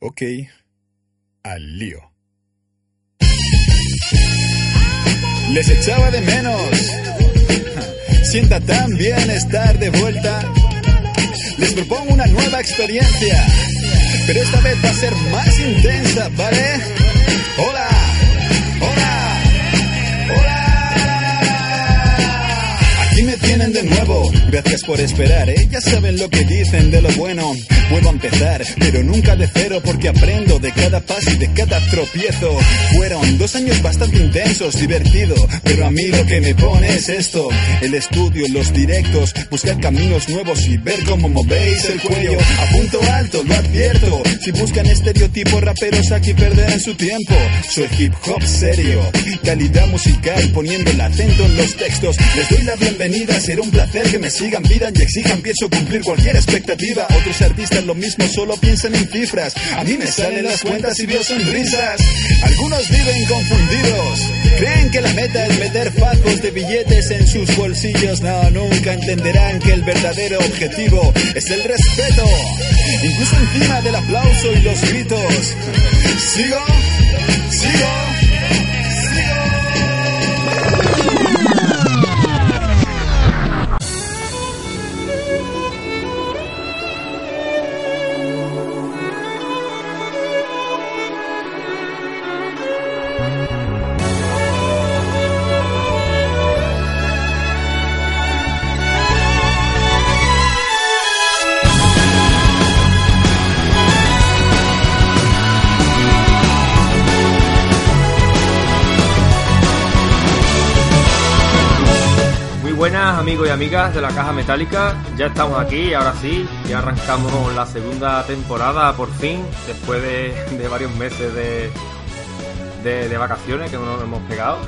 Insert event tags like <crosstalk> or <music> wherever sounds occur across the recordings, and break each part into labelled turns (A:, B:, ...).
A: Ok, al lío. Les echaba de menos. <laughs> Sienta tan bien estar de vuelta. Les propongo una nueva experiencia, pero esta vez va a ser más intensa, ¿vale? Hola, Tienen de nuevo, gracias por esperar, ¿eh? Ya saben lo que dicen de lo bueno. A empezar, pero nunca de cero porque aprendo de cada paso y de cada tropiezo. Fueron dos años bastante intensos, divertido, pero a mí lo que me pone es esto. El estudio, los directos, buscar caminos nuevos y ver cómo movéis el cuello. A punto alto, lo advierto. Si buscan estereotipos raperos aquí perderán su tiempo. Soy hip hop serio, calidad musical, poniendo el acento en los textos. Les doy la bienvenida, será un placer que me sigan, pidan y exijan. Pienso cumplir cualquier expectativa. Otros artistas lo mismo, solo piensan en cifras. A mí me salen las cuentas y veo sonrisas. Algunos viven confundidos. Creen que la meta es meter fajos de billetes en sus bolsillos. No, nunca entenderán que el verdadero objetivo es el respeto. Incluso encima del aplauso y los gritos. Sigo, sigo.
B: Amigos y amigas de la Caja Metálica, ya estamos aquí, ahora sí, ya arrancamos la segunda temporada por fin, después de, de varios meses de, de, vacaciones que no nos hemos pegado.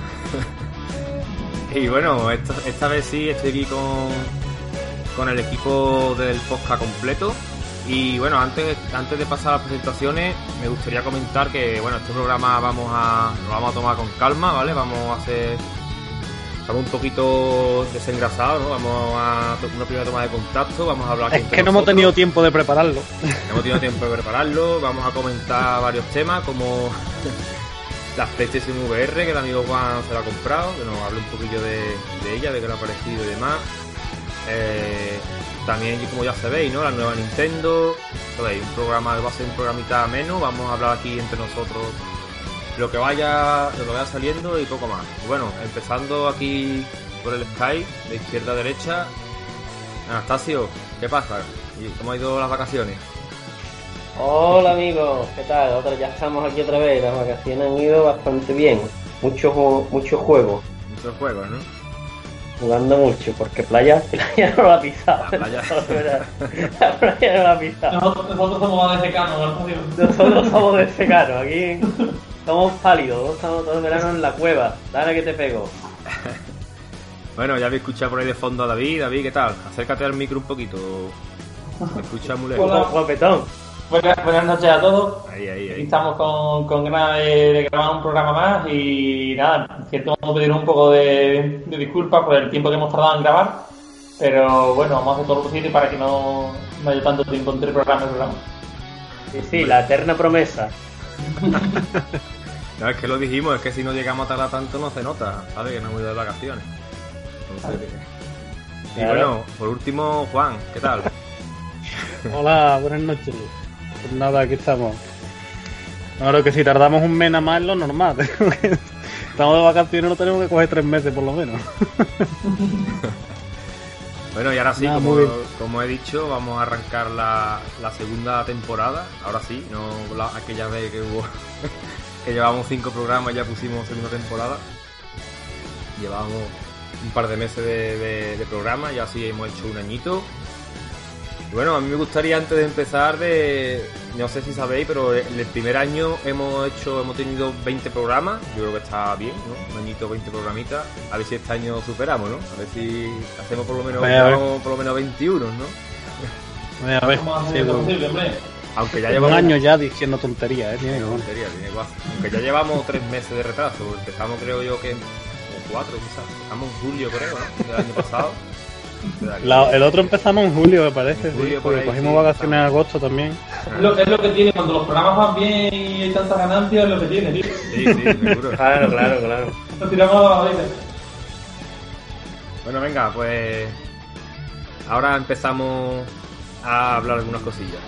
B: <laughs> y bueno, esta, esta vez sí estoy aquí con, con el equipo del podcast completo. Y bueno, antes, antes de pasar a las presentaciones, me gustaría comentar que bueno, este programa vamos a, lo vamos a tomar con calma, ¿vale? Vamos a hacer Estamos un poquito desengrasados, ¿no? Vamos a una primera toma de contacto, vamos a hablar
C: Es que no hemos tenido tiempo de prepararlo.
B: No hemos tenido tiempo de prepararlo, vamos a comentar varios temas como <laughs> las PlayStation VR que el amigo Juan se la ha comprado, que nos hable un poquillo de, de ella, de qué le ha parecido y demás. Eh, también, como ya sabéis, ¿no? La nueva Nintendo, sabéis, un programa, va a ser un programita menos, vamos a hablar aquí entre nosotros lo que vaya, lo que vaya saliendo y poco más. Bueno, empezando aquí por el Skype, de izquierda a derecha. Anastasio, ¿qué pasa? ¿Y ¿Cómo ha ido las vacaciones?
D: Hola amigos, ¿qué tal? Otra, ya estamos aquí otra vez, las vacaciones han ido bastante bien. Mucho, ju- mucho juego,
B: Muchos juegos, ¿no?
D: jugando mucho, porque playa, <laughs> playa no la ha pisado.
B: La playa. <laughs>
D: la playa no la ha pisado.
E: Nosotros, somos de secano, ¿no?
D: Nosotros somos de secano, aquí somos pálidos, estamos todo el verano en la cueva. Dale que te pego. <laughs>
B: Bueno, ya habéis escuchado por ahí de fondo a David. David, ¿qué tal? Acércate al micro un poquito. Me escucha muy lejos.
E: Hola.
D: Guapetón.
E: Buenas, buenas noches a todos.
B: Ahí, ahí, ahí.
E: estamos con, con ganas de, de grabar un programa más y nada, cierto, vamos a pedir un poco de, de disculpas por el tiempo que hemos tardado en grabar, pero bueno, vamos a hacer todo lo posible para que no, no haya tanto tiempo entre programa y programa.
D: Sí, sí, la eterna promesa. <laughs>
B: No, es que lo dijimos, es que si no llegamos a tardar tanto no se nota, ¿sabes? Que no hemos ido de vacaciones. Entonces, y
D: Claro.
B: bueno, por último, Juan, ¿qué tal? <laughs>
C: Hola, buenas noches. Pues nada, aquí estamos. Claro que si tardamos un mes nada más es lo normal. <laughs> Estamos de vacaciones, no tenemos que coger tres meses por lo menos. <laughs>
B: Bueno, y ahora sí,
C: Nada,
B: como, como he dicho, vamos a arrancar la, la segunda temporada. Ahora sí, no la, aquella vez que hubo que llevamos cinco programas ya pusimos segunda temporada. Llevamos un par de meses de, de- de programa, ya sí hemos hecho un añito. Y bueno, a mí me gustaría antes de empezar de. No sé si sabéis, pero en el primer año hemos hecho, hemos tenido 20 programas. Yo creo que está bien, ¿no? Un añito, 20 programitas. A ver si este año superamos, ¿no? A ver si hacemos por lo menos,
C: Vaya,
B: por lo menos 21, ¿no?
C: A ver,
E: Vamos a
C: sí, un.
B: Aunque ya
C: un
B: llevamos.
C: año ya diciendo tonterías, ¿eh? Tiene
B: tontería, tiene guapo. Aunque ya llevamos tres meses de retraso. Empezamos, creo yo, que en o cuatro, quizás. Empezamos en julio, creo, ¿no? Del año pasado.
C: La- el otro empezamos en julio, me parece.
B: Julio, por ahí,
C: cogimos
B: sí,
C: vacaciones en agosto también.
E: Es lo, es lo que tiene cuando los programas van bien y hay tantas ganancias, es lo que tiene, tío.
B: Sí, sí, seguro. <laughs>
D: Claro, claro, claro.
E: Nos tiramos a la.
B: Bueno, venga, pues ahora empezamos a hablar algunas cosillas.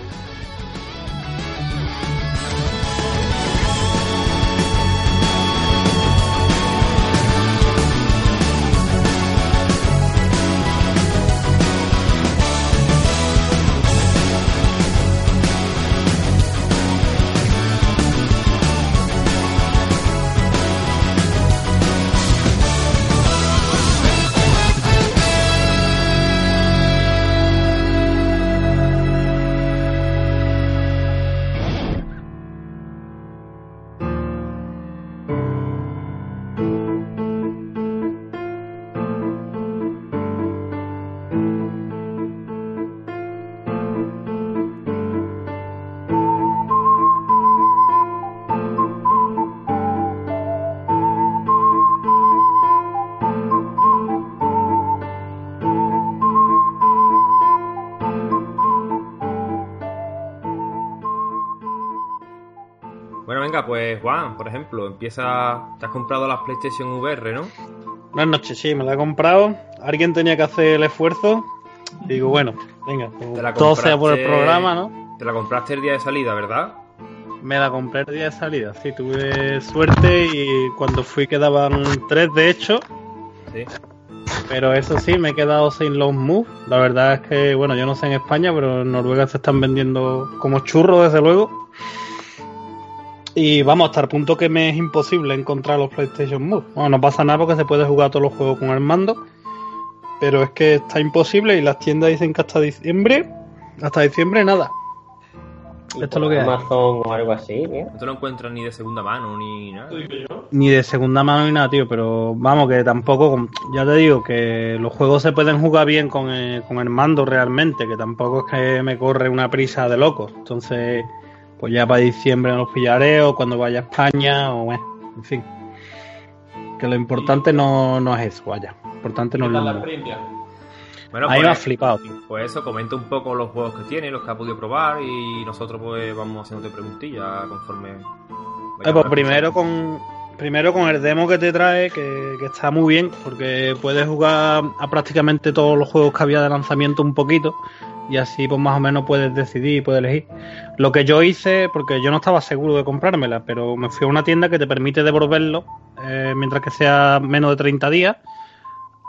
B: Juan, por ejemplo, empieza. Te has comprado las PlayStation VR, ¿no?
C: Buenas noches, sí, me la he comprado. Alguien tenía que hacer el esfuerzo. Y digo, bueno, venga, pues, todo sea por el programa, ¿no?
B: Te la compraste el día de salida, ¿verdad?
C: Me la compré el día de salida, sí, tuve suerte y cuando fui quedaban tres de hecho,
B: Sí.
C: pero eso sí, me he quedado sin los moves. La verdad es que, bueno, yo no sé en España, pero en Noruega se están vendiendo como churros, desde luego. Y vamos, hasta el punto que me es imposible encontrar los PlayStation Move. Bueno, no pasa nada porque se puede jugar todos los juegos con el mando, pero es que está imposible y las tiendas dicen que hasta diciembre, hasta diciembre nada.
D: Y
C: Esto es lo que.
D: Amazon o algo así, tío.
B: No te lo encuentras ni de segunda mano ni nada.
C: Ni de segunda mano ni nada, tío, pero vamos, que tampoco, ya te digo, que los juegos se pueden jugar bien con el, con el mando realmente, que tampoco es que me corre una prisa de locos. Entonces, pues ya para diciembre los pillaré o cuando vaya a España o bueno, en fin. Que lo importante no, no es eso, vaya. Lo importante no
E: ¿Qué
C: es lo?
B: Bueno,
C: Ahí me ha
B: pues,
C: flipado, tío.
B: pues eso, comenta un poco los juegos que tiene, los que ha podido probar y nosotros pues vamos haciéndote preguntillas conforme.
C: Eh, pues primero con primero con el demo que te trae, que, que está muy bien, porque puedes jugar a prácticamente todos los juegos que había de lanzamiento un poquito, y así pues más o menos puedes decidir y puedes elegir. Lo que yo hice, porque yo no estaba seguro de comprármela, pero me fui a una tienda que te permite devolverlo eh, mientras que sea menos de 30 días,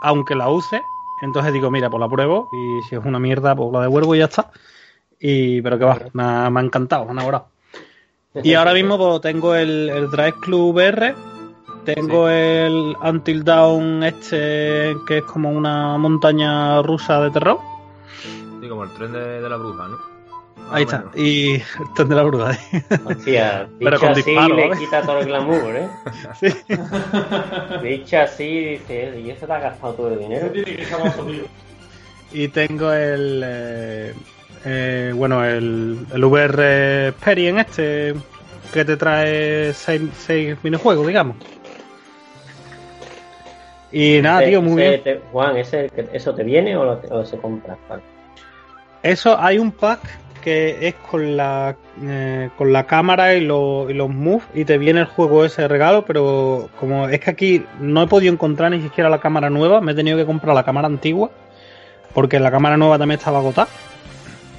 C: aunque la use. Entonces digo, mira, pues la pruebo y si es una mierda, pues la devuelvo y ya está. Y, pero que va, me ha, me ha encantado, me ha enamorado. Y ahora mismo pues, tengo el, el Drive Club R, tengo el Until Dawn este, que es como una montaña rusa de terror.
B: Sí, como el tren de, de la bruja, ¿no? Más
C: Ahí está. Y el tren de la bruja.
D: Hostia, <laughs>
C: Pero con
D: así
C: disparo,
D: le
C: ¿eh?
D: quita todo el glamour, ¿eh? <laughs>
C: Sí.
D: Dicho así, dice, ¿y eso te ha gastado todo el dinero?
E: tiene que ser famoso, tío.
C: Y tengo el. eh, eh, bueno, el, el VR Experience este, que te trae seis, seis minijuegos, digamos. Y nada,
D: Ese-
C: tío, muy
D: ese
C: bien.
D: te- Juan, ¿ese, ¿eso te viene o, lo, o se compra? Vale.
C: Eso, hay un pack que es con la eh, con la cámara y, lo- y los moves y te viene el juego ese regalo, pero como es que aquí no he podido encontrar ni siquiera la cámara nueva, me he tenido que comprar la cámara antigua porque la cámara nueva también estaba agotada.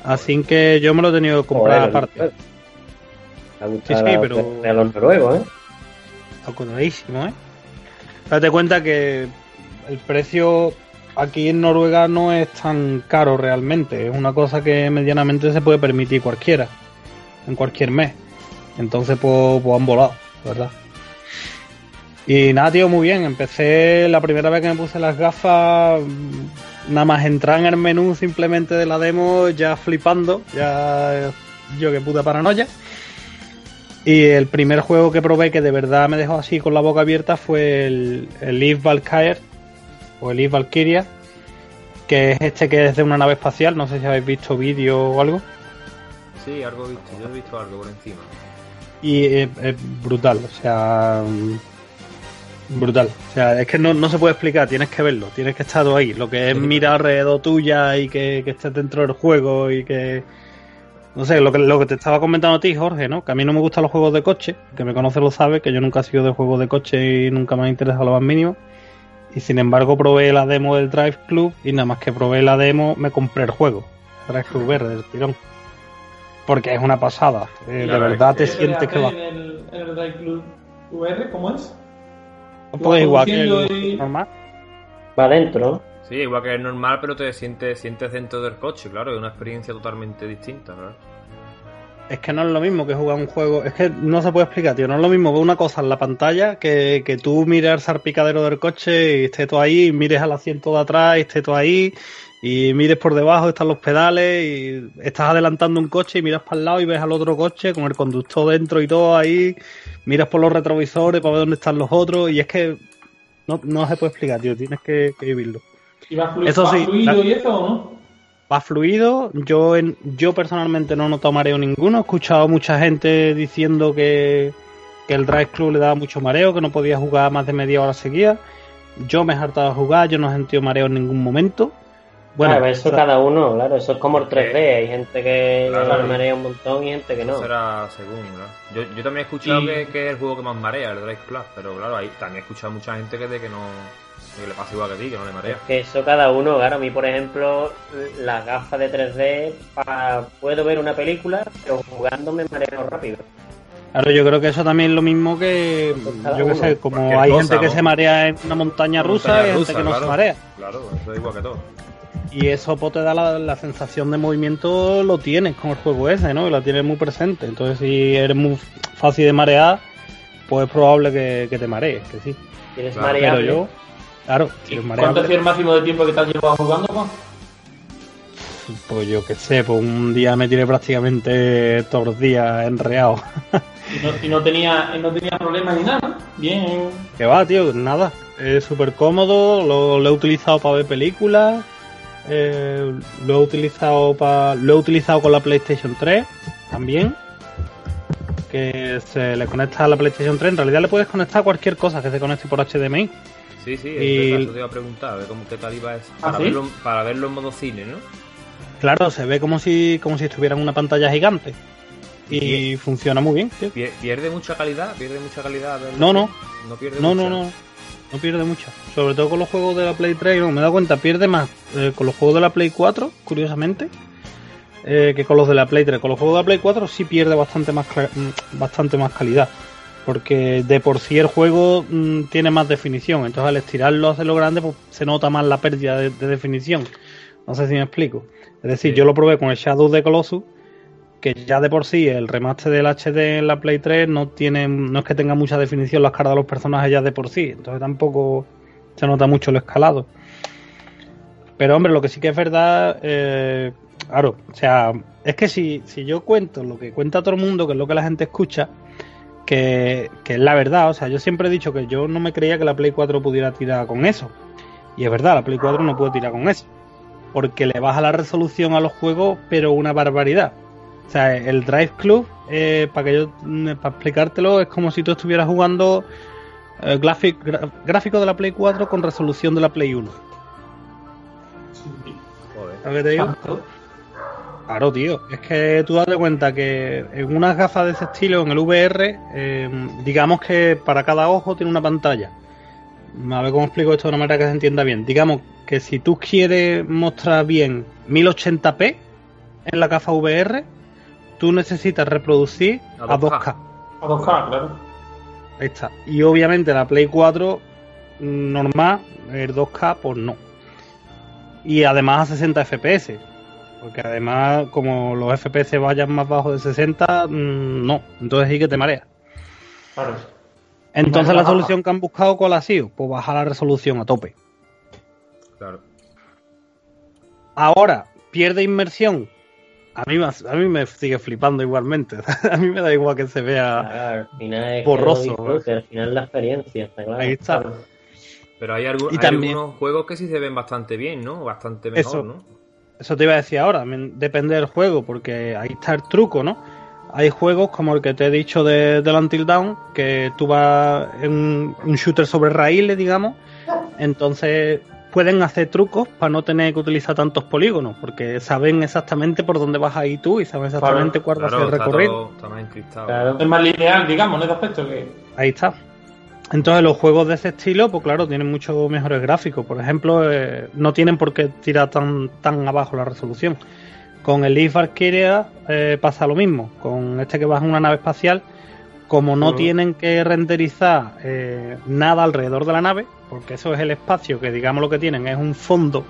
C: Así que yo me lo he tenido que comprar
D: Joder,
C: aparte. Sí, sí, pero-
D: de los noruegos, ¿eh?
C: Acotadísimo, ¿eh? Date cuenta que el precio aquí en Noruega no es tan caro realmente. Es una cosa que medianamente se puede permitir cualquiera. En cualquier mes. Entonces, pues, pues han volado, la ¿verdad? Y nada, tío, muy bien. Empecé la primera vez que me puse las gafas. mm, Nada más entrar en el menú simplemente de la demo, ya flipando. Ya yo que puta paranoia. Y el primer juego que probé que de verdad me dejó así con la boca abierta fue el, el Eve Valkyrie o el Eve Valkyria, que es este que es de una nave espacial. No sé si habéis visto vídeo o algo.
B: Sí, algo he visto, yo he visto algo por encima.
C: Y es, es brutal, o sea, mm, Brutal. O sea, es que no, no se puede explicar, tienes que verlo, tienes que estar ahí. Lo que es mirar alrededor tuya y que, que estés dentro del juego y que. No sé, lo que, lo que te estaba comentando a ti, Jorge, ¿no? Que a mí no me gustan los juegos de coche, que me conoce lo sabe, que yo nunca he sido de juegos de coche y nunca me ha interesado lo más mínimo. Y sin embargo probé la demo del Drive Club y nada más que probé la demo me compré el juego. Drive Club R del tirón. Porque es una pasada. Eh, de
B: verdad
C: te sientes que va.
E: En el, en el Drive Club VR, ¿cómo es?
C: Pues igual que el
E: y-
C: normal.
D: Va adentro.
B: Sí, igual que es normal, pero te sientes, sientes dentro del coche, claro, es una experiencia totalmente distinta, ¿verdad?
C: Es que no es lo mismo que jugar un juego. Es que no se puede explicar, tío. No es lo mismo ver una cosa en la pantalla que, que tú mires el salpicadero del coche y estés tú ahí, y mires al asiento de atrás y estés tú ahí, y mires por debajo, están los pedales, y estás adelantando un coche y miras para el lado y ves al otro coche con el conductor dentro y todo ahí, miras por los retrovisores para ver dónde están los otros, y es que no, no se puede explicar, tío. Tienes que, que vivirlo.
E: ¿Y va, flu-
C: Eso
E: va
C: sí,
E: fluido
C: la-
E: y eso o no?
C: Va fluido. Yo en, yo personalmente no noto mareo ninguno. He escuchado mucha gente diciendo que, que el Drive Club le daba mucho mareo, que no podía jugar más de media hora seguida. Yo me he hartado de jugar, yo no he sentido mareo en ningún momento. Bueno,
D: Claro, eso cada uno, claro, eso es como el 3D. Hay gente que
B: Claro.
D: le marea un montón y gente que no.
B: Eso será según, ¿verdad? Yo, yo también he escuchado
E: Y-
B: que, que es el juego que más marea, el Drive Club, pero claro, ahí también he escuchado mucha gente que de que no que le pasa igual que a ti, que no le marea.
D: Es que eso cada uno, claro, a mí por ejemplo, las gafas de 3D, pa- puedo ver una película, pero jugando me mareo rápido.
C: claro, yo creo que eso también es lo mismo que,
D: Cada
C: yo que
D: uno.
C: sé, como
B: Cualquier
C: hay
B: cosa,
C: gente que
B: ¿no?
C: se marea en una montaña rusa
B: Montaña
C: y hay gente
B: rusa,
C: que no
B: claro.
C: se marea.
B: Claro, eso es igual que todo.
C: Y eso pues, te da la, la sensación de movimiento, lo tienes con el juego ese, ¿no? Y la tienes muy presente. Entonces, si eres muy fácil de marear, pues es probable que, que te marees, que sí.
D: Tienes
B: Claro,
C: Pero yo, claro, si
E: ¿Y
C: eres
E: ¿Cuánto ha sido el máximo de tiempo que te has llevado jugando, Juan?
C: pues yo qué sé, pues un día me tiré prácticamente todos los días enreado.
E: Y no, y no tenía, y no tenía problemas ni nada, ¿no? Bien.
C: que va, tío, nada. Es súper cómodo, lo, lo he utilizado para ver películas, eh, lo he utilizado para, lo he utilizado con la PlayStation 3 también. Que se le conecta a la PlayStation 3. En realidad le puedes conectar a cualquier cosa que se conecte por HDMI.
B: Sí, sí,
C: Y-
B: eso te iba a preguntar, a ver cómo qué tal iba eso.
E: ¿Ah,
B: Para,
E: sí?
B: verlo, para verlo en modo cine, ¿no?
C: Claro, se ve como si, como si estuviera en una pantalla gigante. Y funciona muy bien, tío.
B: Pie- ¿Pierde mucha calidad? ¿Pierde mucha calidad? verlo
C: No, no.
B: No pierde
C: No,
B: mucha.
C: no, no. No pierde mucho. Sobre todo con los juegos de la Play 3, no, me he dado cuenta, pierde más eh, con los juegos de la Play 4, curiosamente, eh, que con los de la Play 3. Con los juegos de la Play 4 sí pierde bastante más, mm, bastante más calidad. Porque de por sí el juego mm, tiene más definición. Entonces al estirarlo, hacerlo grande, pues se nota más la pérdida de, de definición. No sé si me explico. Es decir,
B: Sí.
C: yo lo probé con el Shadow de Colossus, que ya de por sí el remaster del HD en la Play 3 no tiene, no es que tenga mucha definición las caras de los personajes ya de por sí, entonces tampoco se nota mucho el escalado. Pero hombre, lo que sí que es verdad, eh, claro, o sea, es que si, si yo cuento lo que cuenta todo el mundo, que es lo que la gente escucha, que, que es la verdad, o sea, yo siempre he dicho que yo no me creía que la Play 4 pudiera tirar con eso. Y es verdad, la Play 4 no puede tirar con eso. Porque le baja la resolución a los juegos, pero una barbaridad. O sea, el Drive Club, eh, para que yo mm, para explicártelo, es como si tú estuvieras jugando eh, gra- gráfico de la Play 4 con resolución de la Play 1.
B: Joder.
C: ¿Sabes qué te digo? Claro, tío. Es que tú date cuenta que en unas gafas de ese estilo, en el VR, eh, digamos que para cada ojo tiene una pantalla. A ver cómo explico esto de una manera que se entienda bien. Digamos que si tú quieres mostrar bien 1080p en la gafa VR, tú necesitas reproducir
B: A
C: a
B: 2K.
C: 2K.
E: A 2K, claro.
C: Ahí está. Y obviamente la Play 4 mm, normal, el 2K, pues no. Y además a 60 FPS. Porque además, como los FPS vayan más bajos de 60, mm, no. Entonces sí que te marea.
E: Claro.
C: Entonces la
E: baja.
C: solución que han buscado, ¿cuál ha sido? Pues bajar la resolución a tope.
B: Claro.
C: Ahora, pierde inmersión. A mí, me- a mí me sigue flipando igualmente. <laughs> a mí me da igual que se vea.
D: Claro, al final es
C: Borroso,
D: que lo disfrute, al final la experiencia, está claro.
C: Ahí está.
E: Claro.
B: Pero hay, algu-
C: Y
B: hay
C: también-
B: algunos juegos que sí se ven bastante bien, ¿no? Bastante mejor,
C: Eso.
B: ¿no?
C: Eso te iba a decir ahora, depende del juego, porque ahí está el truco, ¿no? hay juegos como el que te he dicho de, del Until Dawn, que tú vas en un shooter sobre raíles, digamos, entonces pueden hacer trucos para no tener que utilizar tantos polígonos, porque saben exactamente por dónde vas a ir tú y saben exactamente cuál va a ser el recorrido.
E: Claro, es más lineal, digamos, en ese aspecto que...
C: Ahí está. Entonces los juegos de ese estilo, pues claro, tienen muchos mejores gráficos. Por ejemplo, eh, no tienen por qué tirar tan, tan abajo la resolución. Con el Leaf Valkyria eh, pasa lo mismo. Con este que vas en una nave espacial, como no tienen que renderizar eh, nada alrededor de la nave, porque eso es el espacio que digamos lo que tienen es un fondo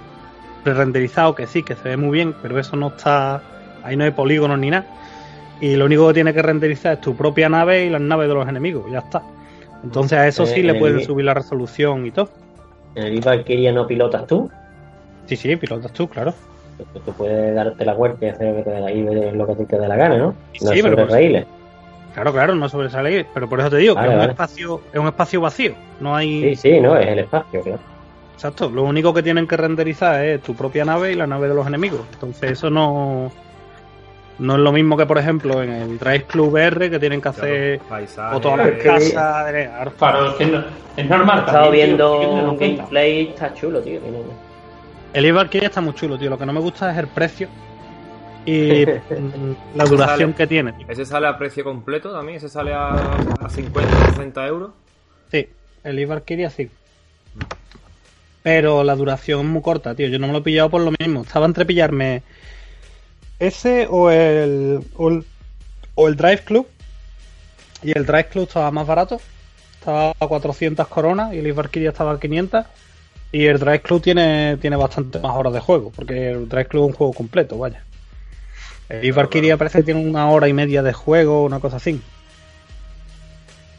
C: pre-renderizado que sí, que se ve muy bien, pero eso no está, ahí no hay polígonos ni nada. Y lo único que tiene que renderizar es tu propia nave y las naves de los enemigos, ya está. Entonces a eso
D: Eh,
C: sí le
D: en
C: pueden
D: el-
C: subir la resolución y todo.
D: ¿En el Valkyria no pilotas tú?
C: Sí, sí, pilotas tú, claro.
D: Porque tú puedes darte la vuelta y hacer lo que te lo que te dé la gana, ¿no? No
C: Sí, pero
D: raíles.
C: Claro, claro, no sobresale, pero por eso te digo
D: Vale,
C: que es un espacio, es un espacio vacío. No hay.
D: Sí, sí, no, es el espacio, claro.
C: Exacto. Lo único que tienen que renderizar es tu propia nave y la nave de los enemigos. Entonces eso no. No es lo mismo que, por ejemplo, en el Drive Club VR que tienen que hacer
B: paisajes,
C: o todas las casas de
E: Claro, es que no- es normal.
D: He estado
E: también, tío,
D: viendo
E: tenerlo
D: un gameplay, está chulo, tío.
C: El Valkyria está muy chulo, tío. Lo que no me gusta es el precio y <laughs> la duración que tiene. tío.
B: ¿Ese sale a precio completo también? ¿Ese sale a, a 50, 60 euros?
C: Sí, el Valkyria sí. Pero la duración es muy corta, tío. Yo no me lo he pillado por lo mismo. Estaba entre pillarme ese o el, o el, o el Drive Club. Y el Drive Club estaba más barato. Estaba a 400 coronas y el Valkyria estaba a 500. Y el Drive Club tiene, tiene bastante más horas de juego. Porque el Drive Club es un juego completo, vaya. El Valkyria parece que tiene una hora y media de juego, una cosa así.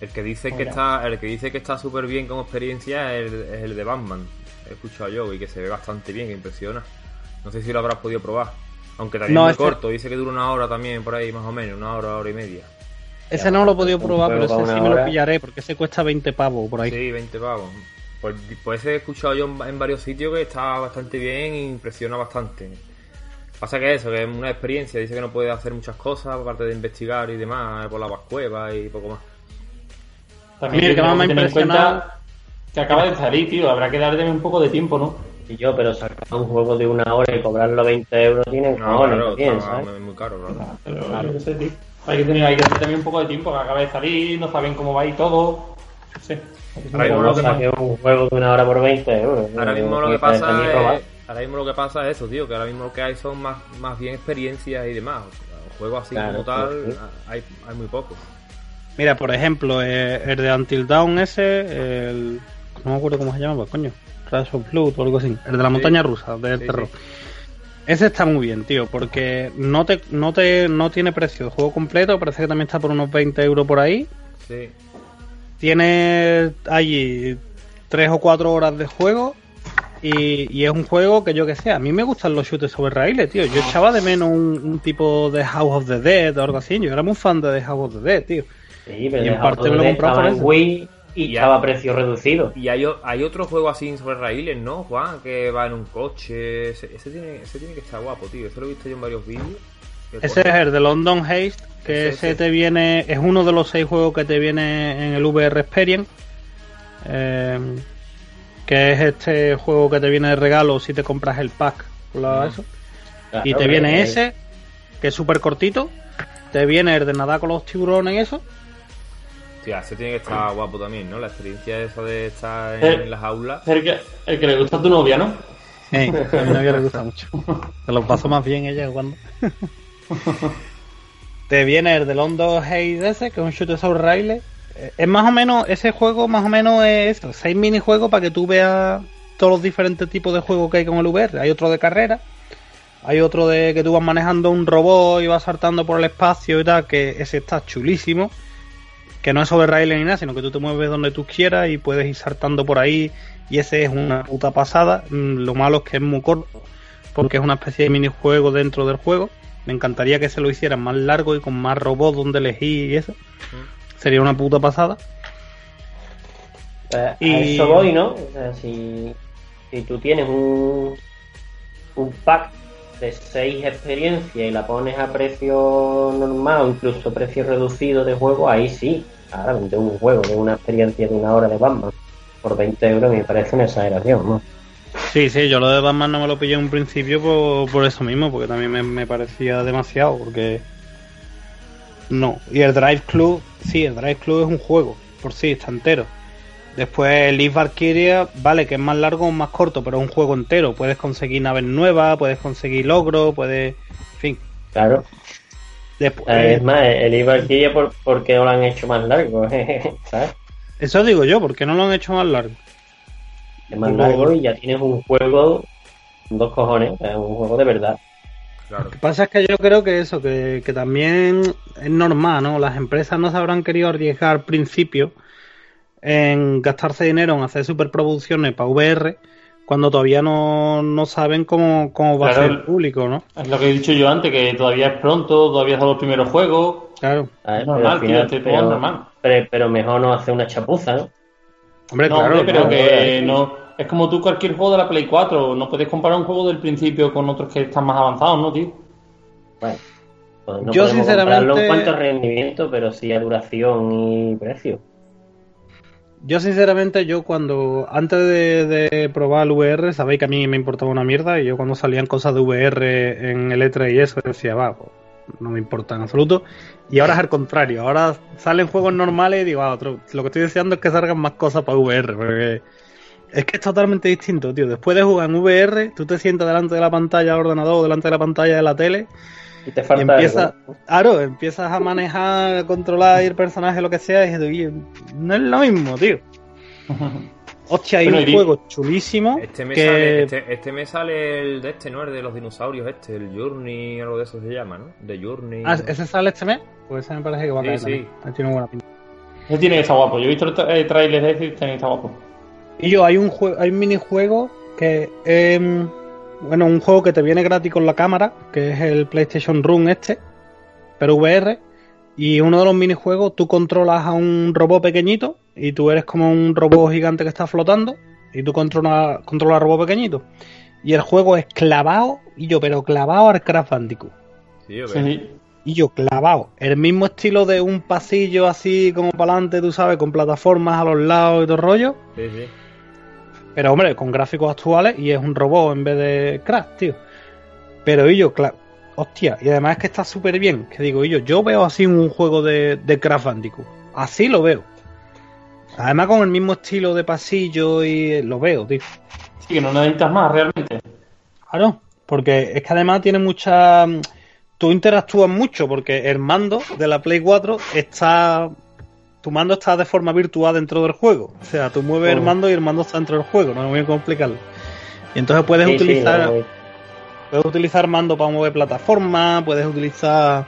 B: El que dice que está, el que dice que está súper bien como experiencia es el, es el de Batman. He escuchado yo y que se ve bastante bien, que impresiona. No sé si lo habrás podido probar. Aunque también
C: No,
B: es muy
C: este-
B: corto, dice que dura una hora también por ahí más o menos, una hora, hora y media.
C: Ese no lo he podido probar, pero ese sí me lo pillaré porque ese cuesta 20 pavos por ahí.
B: Sí, 20 pavos. Pues, pues ese he escuchado yo en, en varios sitios que está bastante bien e impresiona bastante. Pasa que eso, que es una experiencia, dice que no puede hacer muchas cosas, aparte de investigar y demás, por las cuevas y poco más.
E: También
C: que más me ha
E: que en
C: impresionado-
E: cuenta que acaba de salir, tío. Habrá que darle un poco de tiempo, ¿no?
D: Y yo, pero sacar un juego de una hora y cobrarlo 20 euros tiene
B: No,
D: cojones
B: claro, está
D: ¿sabes?
B: muy- muy caro, claro.
E: Pero yo qué sé. Hay que tener, hay que tener también un poco de tiempo, que acaba de salir, no saben cómo va y todo. Tener
B: Ahora
E: un
B: mismo lo que
D: saque un juego de una hora por 20 euros.
B: Ahora
D: No,
B: mismo lo
D: no
B: que pasa es, ahora mismo lo que pasa es eso, tío, que ahora mismo lo que hay son más, más bien experiencias y demás. Juegos así
D: Claro,
B: como tal,
D: sí.
B: hay, hay muy pocos.
C: Mira, por ejemplo, eh, el de Until Dawn ese, el... No me acuerdo cómo se llama, pues coño. Crash of Blood o algo así. El de la
B: Sí.
C: montaña rusa, del
B: Sí,
C: terror.
B: sí.
C: Ese está muy bien, tío, porque no te, no te, no tiene precio de juego completo, parece que también está por unos 20 euros por ahí.
B: Sí.
C: Tiene allí 3 o 4 horas de juego y, y es un juego que yo que sé, a mí me gustan los shooters sobre raíles, tío. Yo echaba de menos un, un tipo de House of the Dead o algo así. Yo era muy fan de The House of the Dead, tío.
D: Sí, pero
C: Y en parte me lo comprado por eso.
D: Wii y
B: Y ya.
D: estaba a precio reducido.
B: Y hay, hay otro juego así sobre raíles, ¿no, Juan? Que va en un coche. Ese, ese tiene, ese tiene que estar guapo, tío. Ese lo he visto yo en varios vídeos.
C: Ese es el de London Haste, que
B: Ese,
C: ese,
B: ese.
C: te viene, es uno de los seis juegos que te viene en el VR Experience. eh, que es este juego que te viene de regalo si te compras el pack. la-
B: Ah.
C: eso.
D: Claro,
C: Y te viene ese, que es súper cortito. Te viene el de nadar con los tiburones y eso.
B: Hostia, ese tiene que estar guapo también, ¿no? La experiencia esa de estar
E: Eh.
B: en las aulas.
E: El que, el que le gusta a tu novia, ¿no? <laughs>
C: A mi novia le gusta mucho. Te lo paso más bien ella jugando. <laughs> Te viene el de London Haze ese, que es un shooter sobre raíles. Eh, Es más o menos, ese juego más o menos es eso, seis minijuegos para que tú veas todos los diferentes tipos de juegos que hay con el VR. Hay otro de carrera, hay otro de que tú vas manejando un robot y vas saltando por el espacio y tal, que ese está chulísimo. Que no es sobre raíles ni nada, sino que tú te mueves donde tú quieras y puedes ir saltando por ahí. Y ese es una puta pasada. Mm, Lo malo es que es muy corto, porque es una especie de minijuego dentro del juego. Me encantaría que se lo hicieran más largo y con más robots donde elegir y eso. Sería una puta pasada.
D: Eh,
C: Y-
D: A eso voy, ¿no? O sea, si, si tú tienes un, un pack de 6 experiencias y la pones a precio normal o incluso precio reducido de juego, ahí sí. Ahora vender un juego de una experiencia de una hora de Batman por 20 euros me parece una exageración, ¿no?
C: Sí, sí, yo lo de Batman no me lo pillé en un principio por, por eso mismo, porque también me, me parecía demasiado, porque... No, y el Drive Club, sí, el Drive Club es un juego, por sí, está entero. Después el Leaf Valkyria, vale, que es más largo o más corto, pero es un juego entero. Puedes conseguir naves nuevas, puedes conseguir logros, puedes... En fin.
D: Claro.
C: Después,
D: Eh, Es más, el Valkyria, por, ¿por qué no lo han hecho más largo? <laughs> ¿Sabes?
C: Eso digo yo, porque no lo han hecho más largo.
D: Es más largo y ya tienes un juego, dos cojones, sea, un juego de verdad.
B: Claro.
C: Lo que pasa es que yo creo que eso, que, que también es normal, ¿no? Las empresas no se habrán querido arriesgar al principio en gastarse dinero en hacer superproducciones para VR cuando todavía no, no saben cómo, cómo va a ser el público, ¿no?
E: Es lo que he dicho yo antes, que todavía es pronto, todavía son los primeros juegos.
C: Claro.
D: A ver,
E: Es normal,
D: pero al
E: tío, este
D: pero,
E: normal.
D: pero- pero mejor no hacer una chapuza, ¿no?
C: Hombre,
E: No,
C: claro,
E: hombre, pero
C: no.
E: que no. Es como tú cualquier juego de la Play 4, no puedes comparar un juego del principio con otros que están más avanzados, ¿no, tío?
D: Bueno, pues no
C: Yo,
D: podemos
C: sinceramente-
D: compararlo en cuanto a rendimiento, pero sí a duración y precio.
C: Yo sinceramente, yo cuando, antes de, probar el VR, sabéis que a mí me importaba una mierda y yo cuando salían cosas de VR en el E3 y eso, decía, va, pues, no me importa en absoluto. Y ahora es al contrario, ahora salen juegos normales y digo, ah, lo que estoy deseando es que salgan más cosas para VR, porque es que es totalmente distinto, tío. Después de jugar en VR, tú te sientas delante de la pantalla del ordenador delante de la pantalla de la tele
D: Y te
C: y
D: falta
C: empieza,
D: algo.
C: claro, empiezas a manejar, a controlar el personaje, lo que sea, y dices, "Oye, no es lo mismo, tío. <laughs> Hostia, hay
E: Bueno,
C: un
E: y
C: juego chulísimo
B: Este me,
C: que
B: sale, este, este me sale el de este, ¿no? El de los dinosaurios, este, el Journey, algo de eso se llama, ¿no? De Journey.
C: Ah, ese sale este mes, pues ese me parece que va a
B: Sí,
C: caer
B: sí.
C: también. Ahí Tiene buena pinta.
E: Ese tiene que estar guapo. Yo he visto el tra- el trailer de ese y tiene que estar guapo.
C: Y yo, hay un juego, hay un minijuego que em, bueno, un juego que te viene gratis con la cámara, que es el PlayStation Room este, pero VR. Y uno de los minijuegos, tú controlas a un robot pequeñito y tú eres como un robot gigante que está flotando y tú controlas, controlas al robot pequeñito. Y el juego es clavado, y yo, pero clavado al Crash Bandicoot.
E: Sí.
C: Y yo, clavado. El mismo estilo de un pasillo así como para adelante, tú sabes, con plataformas a los lados y todo el rollo.
B: Sí, sí.
C: Pero hombre, con gráficos actuales y es un robot en vez de Crash, tío. Pero y yo, cla- hostia, y además es que está súper bien. Que digo, y yo, yo veo así un juego de, de Crash Bandicoot. Así lo veo. Además con el mismo estilo de pasillo y lo veo, tío.
E: Sí, que no necesitas más realmente.
C: Claro, porque es que además tiene mucha... Tú interactúas mucho porque el mando de la Play 4 está... Tu mando está de forma virtual dentro del juego. O sea, tú mueves el
E: Oh.
C: mando y el mando está dentro del juego, no voy a complicarlo. Y entonces puedes
D: Sí,
C: utilizar... Puedes utilizar mando para mover plataformas, puedes utilizar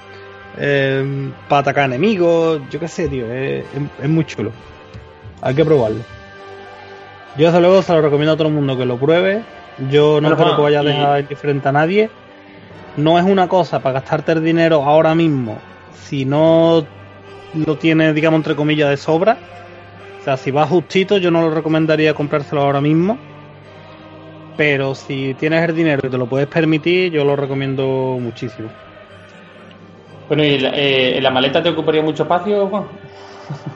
C: eh, para atacar enemigos, yo qué sé, tío, es, es- es muy chulo. Hay que probarlo. Yo desde luego se lo recomiendo a todo el mundo que lo pruebe. Yo no
E: Bueno,
C: creo que vaya a
E: y-
C: dejar indiferente a nadie. No es una cosa para gastarte el dinero ahora mismo si no lo tienes, digamos, entre comillas, de sobra. O sea, si vas justito, yo no lo recomendaría comprárselo ahora mismo. Pero si tienes el dinero y te lo puedes permitir, yo lo recomiendo muchísimo.
E: Bueno, ¿y la, eh, la maleta te ocuparía mucho espacio, Juan?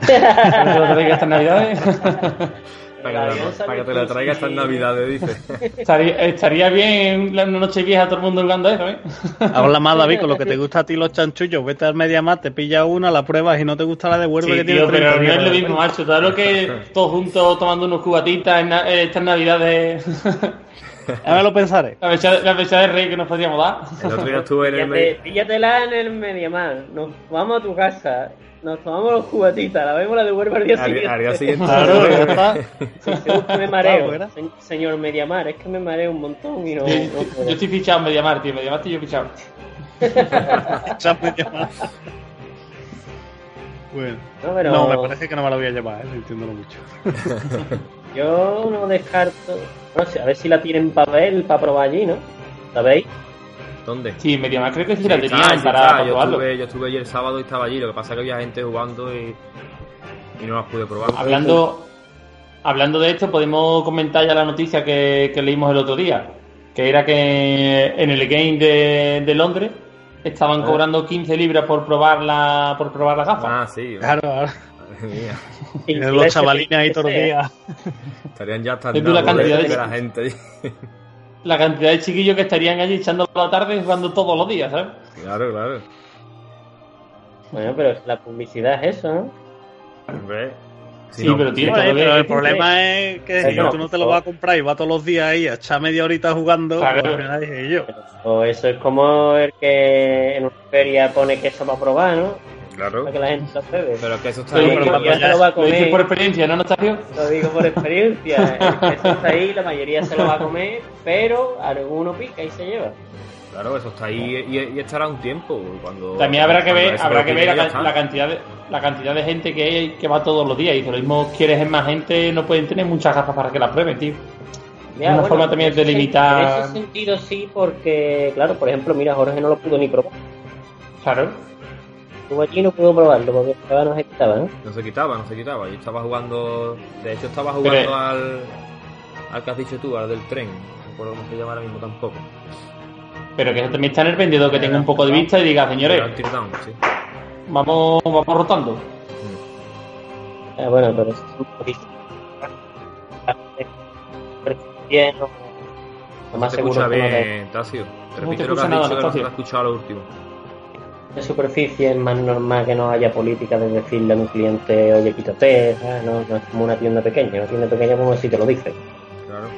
E: ¿Para que te lo estas navidades? <laughs>
B: Para que, te la- para que te la traiga estas navidades, dice. <laughs>
E: estaría, estaría bien la noche vieja todo el mundo jugando eso, ¿eh? <laughs>
C: Habla más, David, con lo que te gusta a ti los chanchullos. Vete al Mediamar, te pilla una, la pruebas y no te gusta la devuelve
E: Sí,
C: que tiene
E: tío,
C: 30
E: pero no es lo mismo, macho. ¿Sabes lo que <laughs> todos juntos tomando unos cubatitas en eh, estas navidades?
C: Me lo pensaré.
E: la fecha, la fecha de rey que nos podíamos dar.
B: El otro día estuve en el.
D: Píllate- Píllatela en el Mediamar. Nos vamos a tu casa. Nos tomamos los cubatitas. La vemos la devuelvo al día siguiente.
B: al día siguiente.
C: Claro,
D: me mareo. señor Mediamar, es que me mareo un montón y no.
E: Yo,
D: no
E: estoy fichado en Mediamar, tío. Mediamar estoy yo fichado.
C: Mediamar. Bueno.
D: No, pero
C: No, me parece que no me lo voy a llevar, ¿eh? entiéndolo mucho. <laughs>
D: yo no descarto. No sé, a ver si la tienen para ver, para probar allí, ¿no? ¿Sabéis?
B: ¿Dónde?
E: Sí, Mediamar creo que sí,
B: Sí,
E: la
B: está,
E: tenían
B: sí
E: para,
B: está.
E: para
B: Yo
E: probarlo.
B: estuve, yo estuve ayer sábado y estaba allí. Lo que pasa es que había gente jugando y, y no las pude probar.
E: Hablando, hablando de esto, podemos comentar ya la noticia que, que leímos el otro día. que era que en el game de, de Londres estaban
D: Ah.
E: cobrando 15 libras por probar la por probar las gafas.
B: Ah, sí.
C: Claro, claro.
B: Madre mía. <laughs>
D: Y
C: Los chavalines ahí todos los días.
B: Estarían ya hasta
E: la cantidad de-
B: de la gente. <laughs>
E: La cantidad de chiquillos que estarían allí echando la tarde y jugando todos los días, ¿sabes?
B: Claro, claro.
D: Bueno, pero la publicidad es eso, ¿no?
B: Hombre, si
E: Sí,
B: no-
E: pero tiene
C: Joder,
E: todo
C: pero el problema es que si
D: no.
C: tú no te lo vas a comprar y vas todos los días ahí a echar media horita jugando,
E: Claro.
C: pues yo.
D: O eso es como el que en una feria pone queso para probar, ¿no?
B: Claro.
D: Para que la gente lo pruebe.
B: Pero que eso está ahí.
C: pero ya
D: se lo va a
E: Lo dices por experiencia, ¿no, Anastasio?
D: Lo digo por experiencia. <laughs> El queso está ahí, la mayoría se lo va a comer, pero alguno pica y se lleva.
B: Claro, eso está ahí y, y estará un tiempo. Cuando,
E: También habrá que ver,
B: eso
E: habrá que ver la, cantidad de la cantidad de gente que hay que va todos los días. Y si lo mismo quieres en más gente, no pueden tener muchas gafas para que las prueben, tío.
D: Ya,
E: Una forma también de limitar-
D: En ese sentido sí, porque, claro, por ejemplo, mira, Jorge no lo pudo ni probar.
E: Claro.
D: Allí y no pudo probarlo porque estaba no se quitaba, ¿no?
B: No se quitaba, no se quitaba. Yo estaba jugando. De hecho, estaba jugando
E: Pero-
B: al. Al que has dicho tú, al del tren. No me acuerdo cómo se llama ahora mismo tampoco.
E: Pero que eso también está en el vendedor que tenga un poco de vista y diga,
B: Pero
E: señores,
B: Teardown, sí.
E: vamos, vamos rotando.
D: Ah, bueno, pero eso es un poquito. Bien, no. Lo
B: No
D: más
B: se
D: seguro
B: escucha bien, Tasio.
E: te
B: Repite lo que has dicho, que no se te ha escuchado lo último.
D: De superficie es más normal que no haya política de decirle a un cliente, oye, quítate, ¿sabes? No, no es como una tienda pequeña. Una tienda pequeña como si te lo dice.
B: Claro.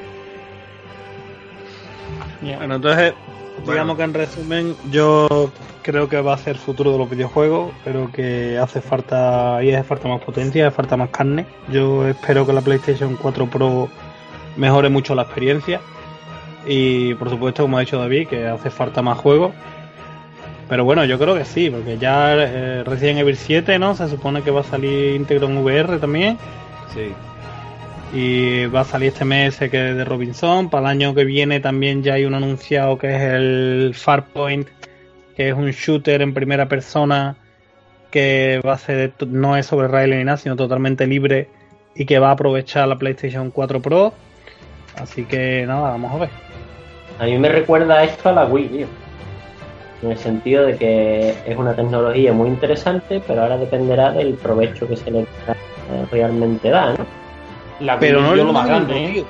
C: Bueno, entonces,
B: Bueno.
C: digamos que en resumen, yo creo que va a ser el futuro de los videojuegos, pero que hace falta, ahí hace falta más potencia, hace falta más carne. Yo espero que la PlayStation 4 Pro mejore mucho la experiencia. Y por supuesto, como ha dicho David, que hace falta más juegos. Pero bueno, yo creo que sí, porque ya eh, Resident Evil 7, ¿no? Se supone que va a salir íntegro en VR también.
B: Sí.
C: Y va a salir este mes ese que es de Robinson. Para el año que viene también ya hay un anunciado que es el Farpoint, que es un shooter en primera persona que va a ser no es sobre rail ni nada, sino totalmente libre y que va a aprovechar la PlayStation 4 Pro. Así que nada, vamos a ver.
D: A mí me recuerda esto a la Wii, tío. En el sentido de que es una tecnología muy interesante, pero ahora dependerá del provecho que se le realmente da, ¿no?
E: La
C: Pero no
E: lo más grande, ¿eh?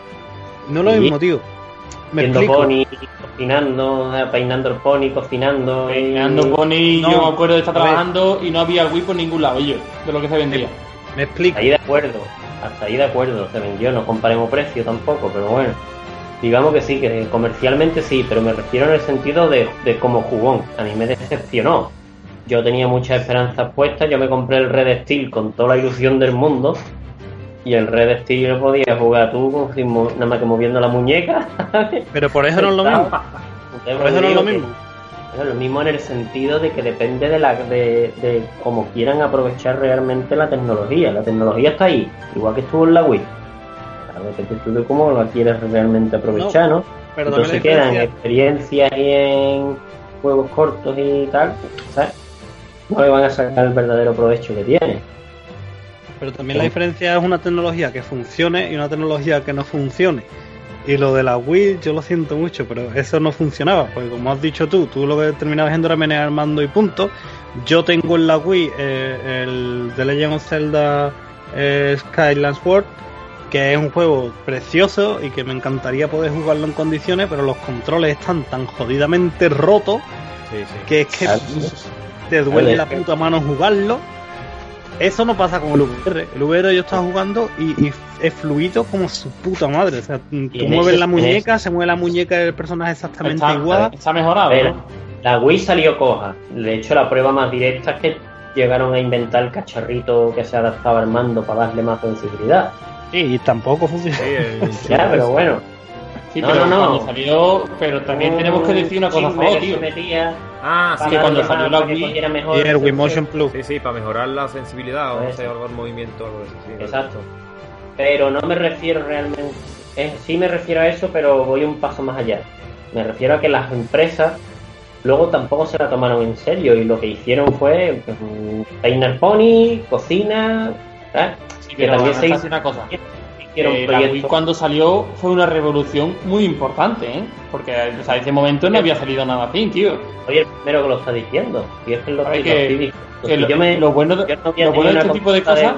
C: No lo mismo, tío. Me explico.
D: pony, cocinando, peinando el pony, cocinando. y-
E: Peinando Pony,
C: No,
E: yo me acuerdo de estar trabajando y no había Wii por ningún lado, yo, de lo que se vendía.
C: Me explico.
D: Ahí de acuerdo, hasta ahí de acuerdo, se vendió, no comparemos precio tampoco, pero bueno. Digamos que sí, que comercialmente sí, pero me refiero en el sentido de, de como jugón. A mí me decepcionó. Yo tenía muchas esperanzas puestas, yo me compré el Red Steel con toda la ilusión del mundo. Y el Red Steel lo podías jugar tú sin nada más que moviendo la muñeca.
C: Pero por eso no es lo mismo. Por eso no es lo mismo.
D: bueno, lo mismo en el sentido de que depende de la de, de cómo quieran aprovechar realmente la tecnología. La tecnología está ahí, igual que estuvo en la Wii. Claro, depende tú de cómo la quieres realmente aprovechar, ¿no?
C: Pero también la
D: Entonces quedan experiencias y en juegos cortos y tal, ¿sabes? No le van a sacar el verdadero provecho que tiene.
C: Pero también la diferencia es una tecnología que funcione y una tecnología que no funcione. Y lo de la Wii, yo lo siento mucho, pero eso no funcionaba. Porque como has dicho tú, tú lo que terminabas haciendo era menear el mando y punto. Yo tengo en la Wii eh, el The Legend of Zelda eh, Skylands Sword, que es un juego precioso y que me encantaría poder jugarlo en condiciones, pero los controles están tan jodidamente rotos
B: Sí, sí.
C: que es que
D: Claro.
C: te duele la puta mano jugarlo. Eso no pasa con el VR. El VR yo estaba jugando y, y es fluido como su puta madre. O sea, tú mueves
D: ese-
C: la muñeca, se mueve la muñeca del personaje exactamente
E: Está,
C: igual.
E: está mejorado,
D: ver,
E: ¿no?
D: la Wii salió coja. De hecho, la prueba más directa es que llegaron a inventar el cacharrito que se adaptaba al mando para darle más sensibilidad.
C: Sí, y tampoco funciona.
B: Sí, el- <laughs>
D: Ya, pero bueno.
E: Sí,
D: No,
E: pero
D: no, no.
E: cuando salió, pero también tenemos que decir una cosa favor,
D: que
E: tío.
D: se metía
B: Ah, sí,
E: que cuando salió la Wii-
D: mejor
C: Y el Wii Motion Plus.
B: sí, sí, para mejorar la sensibilidad o no
D: Pues
B: sé, algo del movimiento o algo de eso. Sí, vale.
D: Exacto. Pero no me refiero realmente. eh, sí me refiero a eso, pero voy un paso más allá. Me refiero a que las empresas luego tampoco se la tomaron en serio y lo que hicieron fue peinar pony, cocina. ¿sabes? Que
E: pero
D: también
E: también
D: se
E: una cosa. eh, la Wii cuando salió fue una revolución muy importante, ¿eh? Porque o ese momento no había salido nada así, tío.
D: Oye, el primero que lo está diciendo. Y es que lo que,
E: que, lo, yo me, lo bueno, de, lo bueno de este tipo de cosas...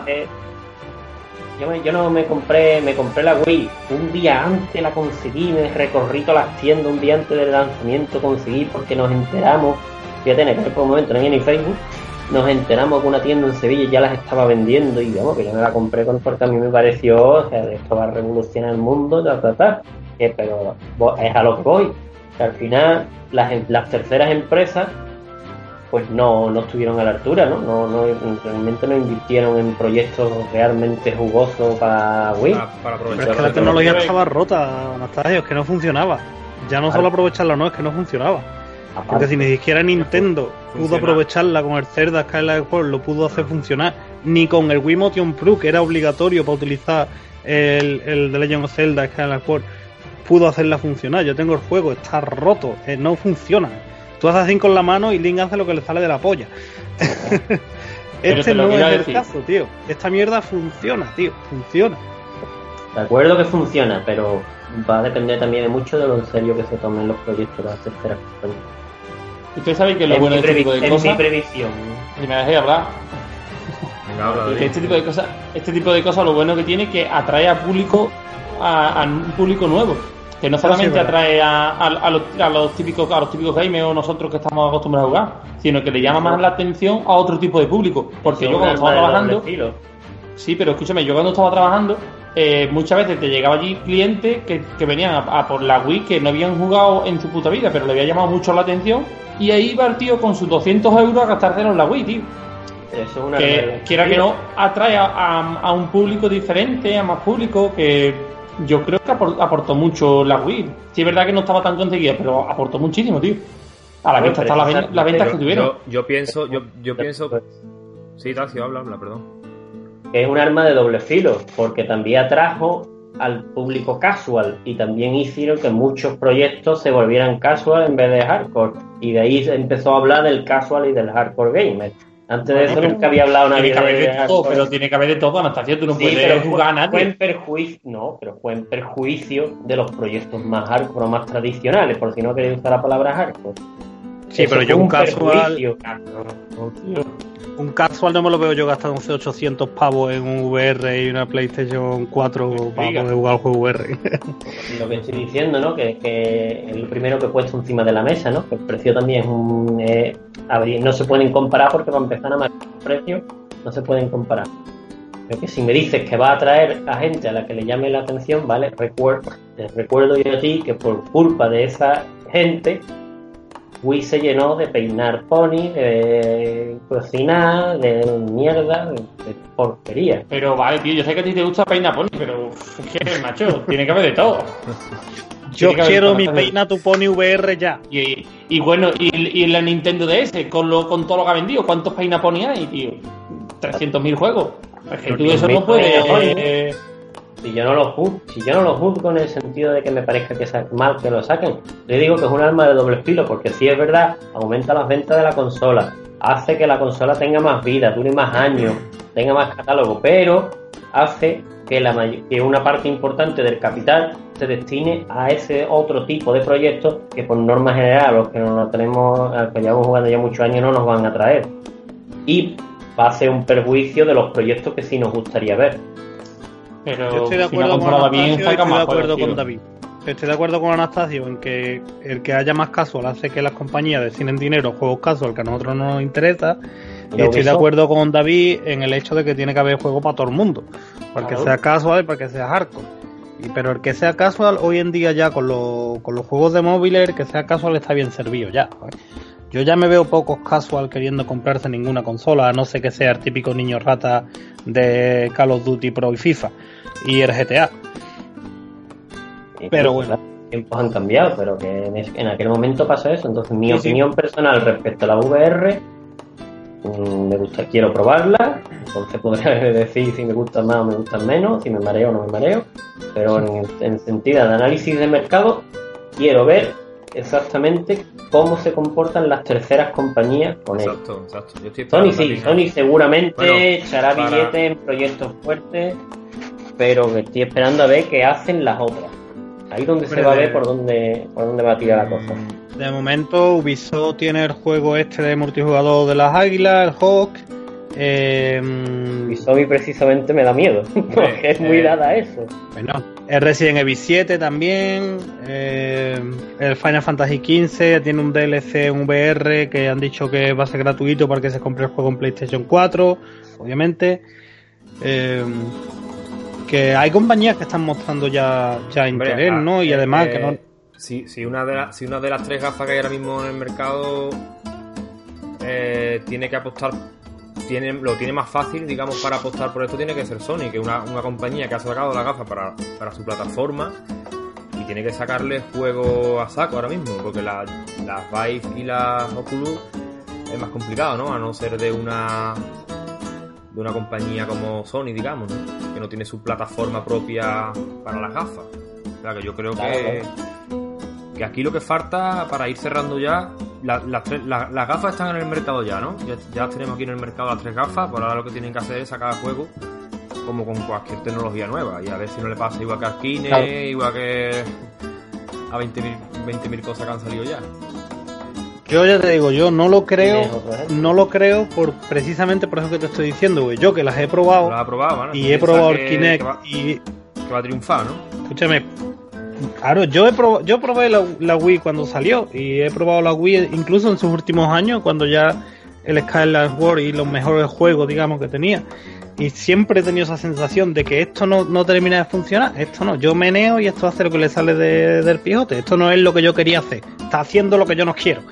D: yo, me, yo no me compré me compré la Wii un día antes la conseguí me recorrí todas las tiendas un día antes del lanzamiento conseguí porque nos enteramos fíjate en aquel momento no había ni Facebook nos enteramos que una tienda en Sevilla ya las estaba vendiendo y vamos, que yo me la compré porque a mí me pareció, o sea, esto va a revolucionar el mundo, ta, ta, ta. pero es a lo que voy. al final, las, las terceras empresas pues no, no estuvieron a la altura, ¿no? No, no realmente no invirtieron en proyectos realmente jugosos para Wii.
C: Para, Pero es que la tecnología estaba rota, Anastasio, es que no funcionaba. Ya no solo aprovecharla, no, es que no funcionaba. Porque si ni siquiera Nintendo pudo aprovecharla con el Zelda Skyward Sword, lo pudo hacer funcionar, ni con el Wii Motion Pro, que era obligatorio para utilizar el, el The Legend of Zelda Skyward Sword, pudo hacerla funcionar. Yo tengo el juego, está roto, eh, no funciona. Tú haces así con la mano y Link hace lo que le sale de la polla. <laughs> este no es el caso, tío. Esta mierda funciona, tío, funciona.
D: De acuerdo que funciona, pero va a depender también de mucho de lo en serio que se tomen los proyectos de las terceras
E: Ustedes saben que lo bueno de este tipo de cosas.
D: mi previsión. <laughs>
E: Y me dejé hablar. este tipo de cosas, este tipo de cosas, lo bueno que tiene es que atrae a público, a, un público nuevo. Que no solamente atrae a, los, típicos a los típicos gamers o nosotros que estamos acostumbrados a jugar, sino que le llama más la atención a otro tipo de público. Porque yo cuando estaba trabajando. Sí, pero escúchame, yo cuando estaba trabajando, eh, muchas veces te llegaba allí clientes que, venían a, por la Wii que no habían jugado en su puta vida, pero le había llamado mucho la atención y ahí va el tío con sus 200 euros a gastárselo en la Wii, tío. Eso es una que quiera que no atrae a, un público diferente, a más público, que yo creo que aportó mucho la Wii. Sí, es verdad que no estaba tan conseguida, pero aportó muchísimo, tío. A la venta está la, venta que tuvieron.
B: Yo, pienso, yo, yo pienso. Sí, Tacio, habla, habla, perdón.
D: Es un arma de doble filo, porque también atrajo al público casual y también hicieron que muchos proyectos se volvieran casual en vez de hardcore y de ahí empezó a hablar del casual y del hardcore gamer. Antes de eso nunca había hablado nadie
E: de, todo, Pero tiene que haber de todo, Anastasia, tú no puedes jugar a nadie.
D: Fue en perjuicio, no, pero fue en perjuicio de los proyectos más hardcore o más tradicionales, por si no queréis usar la palabra hardcore.
C: Sí, pero yo un casual un casual no me lo veo yo gastando 800 pavos en un VR y una PlayStation 4 para poder jugar al juego VR.
D: Lo que estoy diciendo, ¿no? Que, que es lo primero que he puesto encima de la mesa, ¿no? Que el precio también es un... Eh, no se pueden comparar porque para empezar a marcar precio no se pueden comparar. Pero que si me dices que va a atraer a gente a la que le llame la atención, ¿vale? Recuerdo, recuerdo yo a ti que por culpa de esa gente Wii se llenó de peinar pony, de cocinar, de mierda, de, porquería.
E: Pero vale, tío, yo sé que a ti te gusta peinar pony, pero es macho, tiene que haber de todo. <laughs>
C: Yo quiero mi peina tu pony VR ya.
E: Y, bueno, y, y, la Nintendo DS, con, lo, con todo lo que ha vendido, ¿cuántos peina pony hay, tío? 300.000 juegos. Es que tú eso no puedes
D: si yo no lo juzgo, en el sentido de que me parezca que es mal que lo saquen, le digo que es un arma de doble filo, porque si es verdad, aumenta las ventas de la consola, hace que la consola tenga más vida, dure más años, tenga más catálogo, pero hace que, una parte importante del capital se destine a ese otro tipo de proyectos que por norma general los que no tenemos, que llevamos jugando ya muchos años no nos van a traer. Y va a ser un perjuicio de los proyectos que sí nos gustaría ver.
C: Pero Yo estoy de acuerdo con Anastasio estoy de acuerdo con David. Estoy de acuerdo con Anastasio en que el que haya más casual hace que las compañías destinen dinero juegos casual que a nosotros no nos interesa. Y estoy de acuerdo con David en el hecho de que tiene que haber juego para todo el mundo. Para que sea casual y para que sea hardcore. Y, pero el que sea casual hoy en día ya con, con los juegos de móviles, el que sea casual está bien servido ya. Yo ya me veo pocos casual queriendo comprarse ninguna consola, a no ser que sea el típico niño rata de Call of Duty Pro y FIFA y el GTA.
D: Pero bueno. Los tiempos han cambiado, pero que en, aquel momento pasó eso. Entonces, mi opinión personal respecto a la VR, mm, me gusta, quiero probarla. Entonces, <laughs> podría decir si me gusta más o me gusta menos, si me mareo o no me mareo. Pero en, en sentido de análisis de mercado, quiero ver exactamente cómo se comportan las terceras compañías con él. Exacto, exacto. Sony sí, Sony seguramente echará billetes en proyectos fuertes pero estoy esperando a ver qué hacen las otras. Ahí donde se va a ver por dónde, por dónde va a tirar la cosa.
C: De momento, Ubisoft tiene el juego este de multijugador de las águilas, el Hawk. Eh,
D: Ubisoft precisamente me da miedo, <laughs> porque es muy eh, dada a eso.
C: Bueno, el Resident Evil 7 también, eh, el Final Fantasy XV tiene un DLC, un VR que han dicho que va a ser gratuito para que se compre el juego en PlayStation 4, obviamente. Eh, que hay compañías que están mostrando ya, ya interés, ah, ¿no? Y además que no...
B: Si, si, una de si una de las tres gafas que hay ahora mismo en el mercado tiene que apostar tiene, lo tiene más fácil, digamos, para apostar por esto tiene que ser Sony, que es una, compañía que ha sacado la gafa para, para su plataforma y tiene que sacarle juego a saco ahora mismo, porque las Vive y las Oculus es más complicado, ¿no? A no ser de una de una compañía como Sony, digamos, que no tiene su plataforma propia para las gafas. O sea, que yo creo que, que aquí lo que falta para ir cerrando ya las gafas están en el mercado ya, ¿no? Ya, tenemos aquí en el mercado las tres gafas, por ahora lo que tienen que hacer es sacar juego como con cualquier tecnología nueva y a ver si no le pasa igual que a Kine, igual que a 20.000 cosas que han salido ya.
C: Yo ya te digo, yo no lo creo, no lo creo por precisamente por eso que te estoy diciendo, güey. Yo que las he probado, y he probado el Kinect y
B: que va a triunfar, ¿no?
C: Escúchame, Claro, yo, he probado, yo probé la, Wii cuando salió y he probado la Wii incluso en sus últimos años cuando ya el Skyward Sword y los mejores juegos, digamos, que tenía. Y siempre he tenido esa sensación de que esto no, no termina de funcionar, esto no, yo meneo y esto hace lo que le sale del pijote, esto no es lo que yo quería hacer, está haciendo lo que yo no quiero.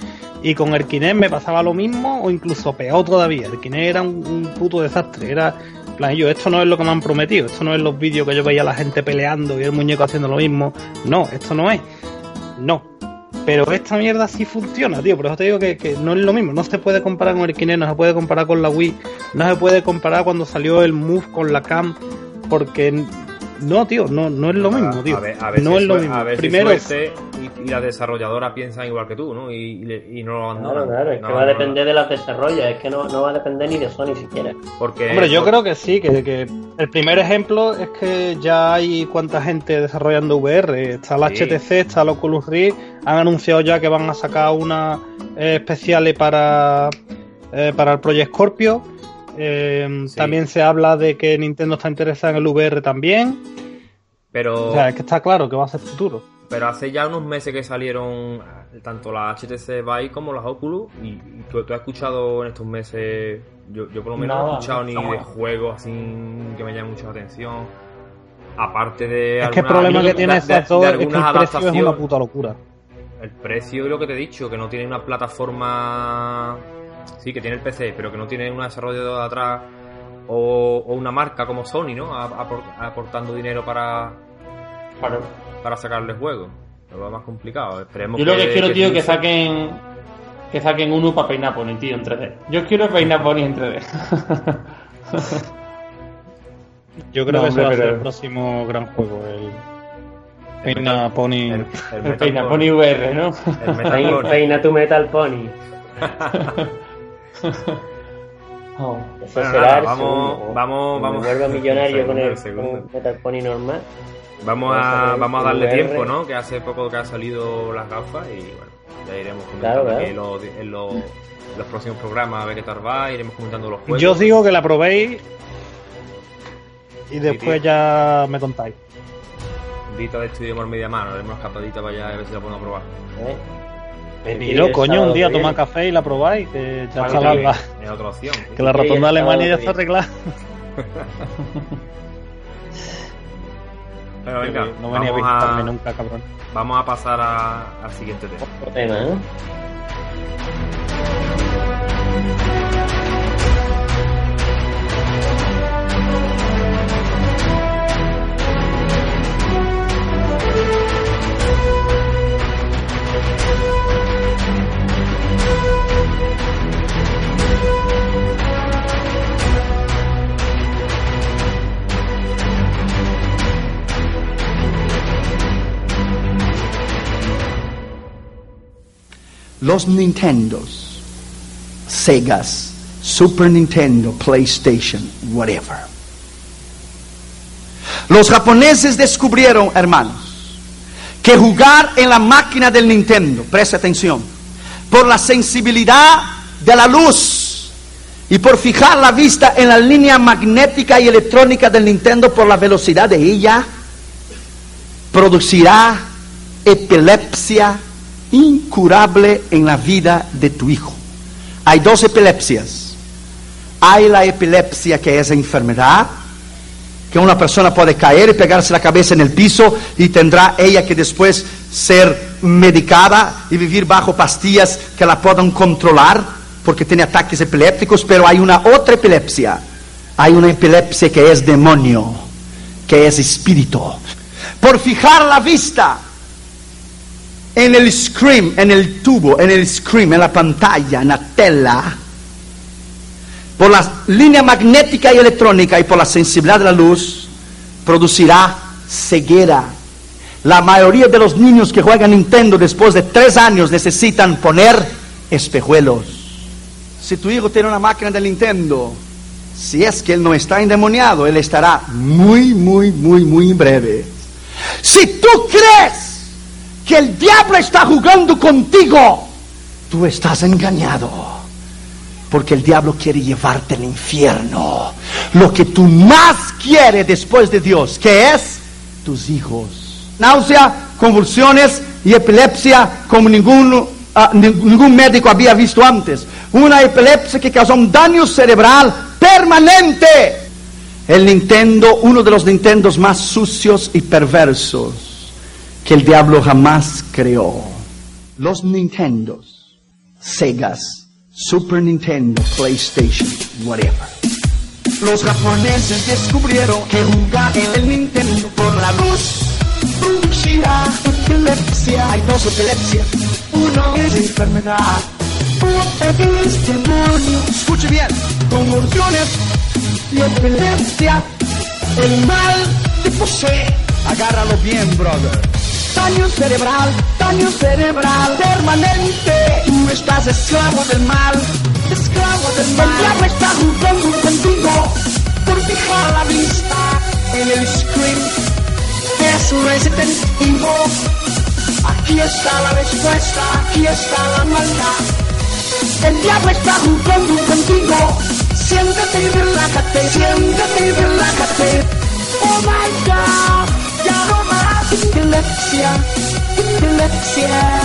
C: Y con el Kinect me pasaba lo mismo o incluso peor todavía, el Kinect era un, un puto desastre, era plan, yo, esto no es lo que me han prometido, esto no es los vídeos que yo veía a la gente peleando y el muñeco haciendo lo mismo. No, esto no es. No. Pero esta mierda sí funciona, tío. Por eso te digo que, no es lo mismo. No se puede comparar con el Kinect, no se puede comparar con la Wii, no se puede comparar cuando salió el Move con la Cam, porque no, tío, no, no es lo mismo, tío. no es lo mismo.
B: Primero, y, la desarrolladora piensan igual que tú, ¿no? Y, no lo abandonan.
D: Claro, claro, es que va a depender de las desarrollas, es que no, va a depender ni de Sony siquiera.
C: Porque, Hombre, yo creo que sí, que, que, el primer ejemplo es que ya hay cuánta gente desarrollando VR. Está la HTC, está la Oculus Rift, han anunciado ya que van a sacar una eh, especiales para, eh, para el Project Scorpio. Eh, también se habla de que Nintendo está interesada en el VR también.
B: Pero.
C: O sea, es que está claro que va a ser futuro.
B: Pero hace ya unos meses que salieron tanto la HTC Vive como las Oculus. Y, tú, has escuchado en estos meses. Yo, por lo menos no, he escuchado ni de juegos así que me llamen mucho la atención. Aparte de.
C: Es que el problema que tiene es que el precio es una puta locura.
B: El precio y lo que te he dicho, que no tiene una plataforma Sí, que tiene el PC, pero que no tiene un desarrollo de atrás o, una marca como Sony, ¿no? aportando dinero para, para, sacarle juego. Lo más complicado. Esperemos
E: Yo lo que, quiero, tío, que saquen que saquen uno para peinar Pony, tío, en 3D. Yo quiero peinar Pony en 3D.
C: Yo creo que ese va a ser el próximo gran juego, el Peina Pony.
E: El, Peina Pony VR, ¿no?
D: El Peina tu Metal Pony. <laughs>
B: Oh, <laughs> vamos, vamos, vamos.
D: vuelvo millonario con el, Metal Pony normal.
B: Vamos a, vamos a darle tiempo, ¿no? Que hace poco que ha salido las gafas y bueno, ya iremos comentando en, los, próximos programas a ver qué tal va, iremos comentando los juegos.
C: Yo os digo que la probéis y después ya me contáis.
B: Dita de estudio por media mano, haremos una escapadita para allá a ver si la podemos probar. ¿Eh?
C: Venidlo, coño, un día tomar café y la probáis, que ya está la,
B: Es otra opción.
C: Que la rotonda de Alemania ya está arreglada.
B: Pero venga,
C: no venía a visitarme nunca, cabrón.
B: Vamos a pasar al siguiente tema. tema ¿eh?
F: Los Nintendos, Segas, Super Nintendo, PlayStation, whatever. Los japoneses descubrieron, hermanos, que jugar en la máquina del Nintendo, presta atención, por la sensibilidad de la luz y por fijar la vista en la línea magnética y electrónica del Nintendo por la velocidad de ella, producirá epilepsia incurable en la vida de tu hijo. Hay dos epilepsias. Hay la epilepsia que es enfermedad, que una persona puede caer y pegarse la cabeza en el piso y tendrá ella que después ser medicada y vivir bajo pastillas que la puedan controlar porque tiene ataques epilépticos, pero hay una otra epilepsia. Hay una epilepsia que es demonio, que es espíritu. Por fijar la vista en el screen, en el tubo, en el screen, en la pantalla, en la tela, por la línea magnética y electrónica y por la sensibilidad de la luz, producirá ceguera. La mayoría de los niños que juegan Nintendo después de tres años necesitan poner espejuelos. Si tu hijo tiene una máquina de Nintendo, si es que él no está endemoniado, él estará muy, muy, muy, muy breve. Si tú crees que el diablo está jugando contigo, tú estás engañado. Porque el diablo quiere llevarte al infierno. Lo que tú más quieres después de Dios, que es tus hijos. Náusea, convulsiones y epilepsia como ningún, ah, ningún médico había visto antes. Una epilepsia que causa un daño cerebral permanente. El Nintendo, uno de los Nintendos más sucios y perversos que el diablo jamás creó. Los Nintendos, Segas, Super Nintendo, PlayStation, whatever. Los japoneses descubrieron que jugar en el Nintendo por la luz producirá epilepsia. Hay dos epilepsias. Uno es enfermedad. Otro es demonio. Escuche bien. Convulsiones y epilepsia. El mal te posee. Agárralo bien, brother. Daño cerebral, daño cerebral permanente. Tú estás esclavo del mal, esclavo del mal. El diablo está jugando contigo por fijar la vista en el screen. Es Resident Evil. Aquí está la respuesta, aquí está la maldad. El diablo está jugando contigo. Siéntate y relájate, siéntate y relájate. Oh my god, epilepsia, epilepsia.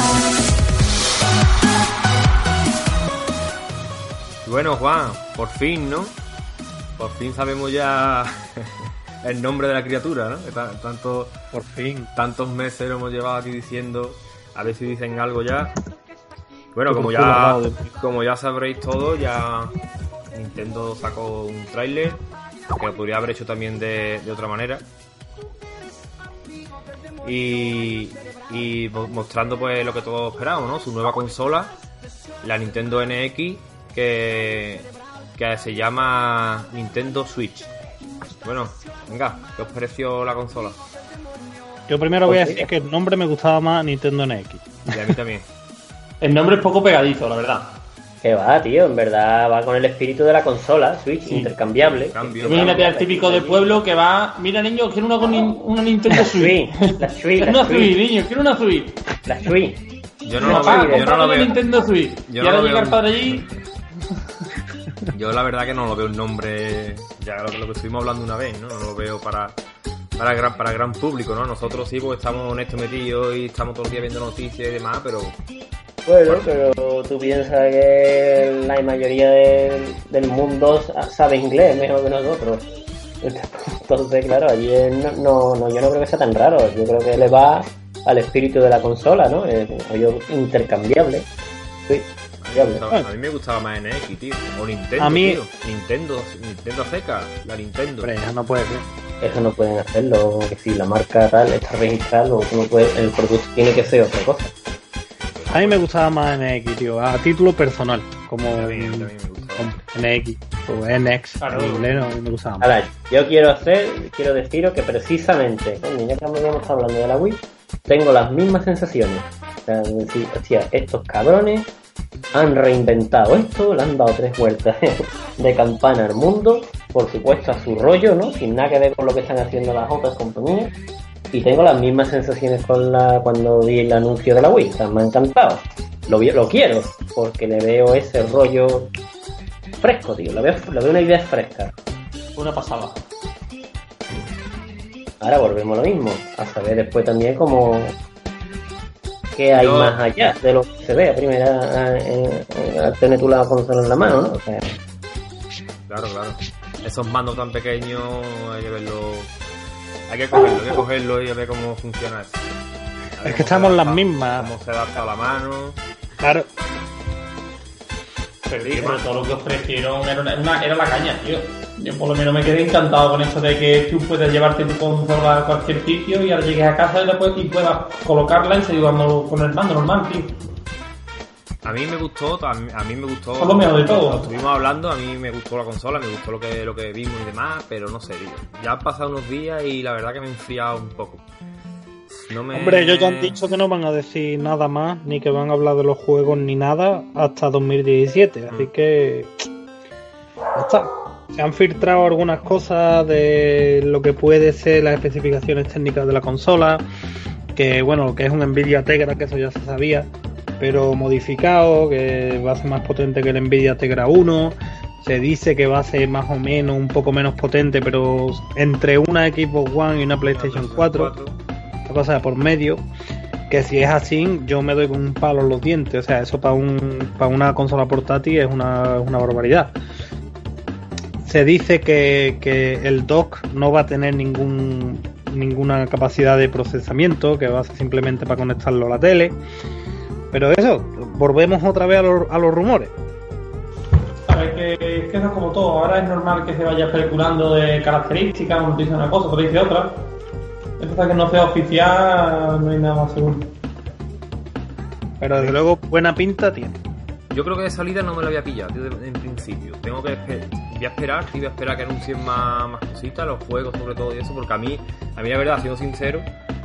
B: Bueno, Juan, por fin, ¿no? Por fin sabemos ya <laughs> el nombre de la criatura, ¿no? Que Tanto,
C: Por fin.
B: tantos meses lo hemos llevado aquí diciendo, a ver si dicen algo ya. Bueno, como ya, como ya sabréis todo, ya Nintendo sacó un tráiler que lo podría haber hecho también de, de otra manera. Y, y mo- mostrando pues lo que todos esperamos, ¿no? Su nueva consola, la Nintendo NX, que, que se llama Nintendo Switch. Bueno, venga, ¿qué os pareció la consola?
C: Yo primero voy a
D: Pues
C: decir que el nombre me gustaba más Nintendo NX.
B: Y a mí también.
E: El nombre es poco pegadizo, la verdad.
D: Que va, tío, en verdad va con el espíritu de la consola, Switch, intercambiable.
B: Cambio.
E: Imagínate al típico de pueblo que va. Mira, niño, quiero una, una Nintendo Switch.
D: Switch, la Switch,
E: Quiero
D: la
E: una Switch,
D: Switch,
E: niño, quiero una Switch.
D: la Switch.
B: Yo no lo
E: Papá,
B: veo, yo no lo veo.
E: Nintendo Switch.
B: yo
E: y
B: no
E: ahora
B: lo
E: llega
B: veo.
E: el padre allí.
B: Yo la verdad que no lo veo un nombre, ya lo, que- lo que estuvimos hablando una vez, ¿no? No lo veo para, para, gran, para gran público, ¿no? Nosotros sí, porque estamos en esto metidos y estamos todo el día viendo noticias y demás, pero
D: Bueno, pero tú piensas que la mayoría del, del mundo sa- sabe inglés mejor que nosotros. Entonces, claro, allí no, no, no, yo no creo que sea tan raro. Yo creo que le va al espíritu de la consola, ¿no? Es un rollo intercambiable. Sí, intercambiable.
B: a mí me gustaba más NX, tío. O Nintendo,
C: A mí-
B: tío. Nintendo, Nintendo seca, la Nintendo.
C: Hombre, ya no puede ser.
D: Eso no pueden hacerlo, que si la marca tal está registrada, luego tú no puedes- el producto tiene que ser otra cosa.
C: A mí me gustaba más NX, tío, a título personal, como
B: A mí me
C: NX o NX
E: Claro.
C: en inglés, no, a mí me gustaba más.
D: Ahora, yo quiero hacer, quiero deciros que precisamente, coño, ya que estado hablando de la Wii, tengo las mismas sensaciones. O sea, decir, hostia, estos cabrones han reinventado esto, le han dado tres vueltas <laughs> de campana al mundo, por supuesto a su rollo, ¿no? Sin nada que ver con lo que están haciendo las otras compañías. Y tengo las mismas sensaciones con la cuando vi el anuncio de la Wii, o sea, me ha encantado. Lo, quiero, porque le veo ese rollo fresco, tío. Le veo, le veo una idea fresca.
E: Una pasada.
D: Ahora volvemos a lo mismo, a saber después también cómo qué hay
B: Yo-
D: más allá de lo que se ve a primera a- al tener tú la consola en la mano, ¿no? O sea,
B: Claro, claro. Esos mandos tan pequeños hay que verlo. Hay que cogerlo, hay que cogerlo y a ver cómo funciona eso.
C: Es que estamos las mismas.
B: Cómo se adapta a la mano.
C: Claro,
E: Pero, todo lo que ofrecieron era, una- era la caña, tío. Yo por lo menos me quedé encantado con eso de que tú puedes llevarte tu consola a cualquier sitio y ahora llegues a casa y, puedes, y puedas colocarla y seguir jugando con el mando normal, tío.
B: A mí me gustó, a mí, a mí me gustó.
E: Fue lo mejor de todo.
B: Estuvimos hablando, a mí me gustó la consola, me gustó lo que, lo que vimos y demás, pero no sé, tío. Ya han pasado unos días y la verdad que me he enfriado un poco. No me...
C: hombre, ellos ya han dicho que no van a decir nada más, ni que van a hablar de los juegos ni nada hasta 2017, así que ya está. Se han filtrado algunas cosas de lo que puede ser las especificaciones técnicas de la consola, que bueno, que es un Nvidia Tegra, que eso ya se sabía, pero modificado, que va a ser más potente que el Nvidia Tegra 1. Se dice que va a ser más o menos un poco menos potente, pero entre una Xbox One y una PlayStation 4 otra cosa de por medio. Que si es así, yo me doy con un palo en los dientes. O sea, eso para un, para una consola portátil es una, una barbaridad. Se dice que, que el dock no va a tener ningún ninguna capacidad de procesamiento, que va a ser simplemente para conectarlo a la tele. Pero eso, volvemos otra vez a los, a los rumores.
E: Sabes que, que eso es como todo. Ahora es normal que se vaya especulando de características, uno dice una cosa, otro dice otra. Entonces, que no sea oficial, no hay nada más seguro.
C: Pero desde luego, buena pinta tiene.
B: Yo creo que de salida no me lo había pillado tío, de- en principio. Tengo que voy a esperar, sí, voy a esperar que anuncien más, más cositas, los juegos sobre todo y eso, porque a mí, a mí la verdad, siendo sincero,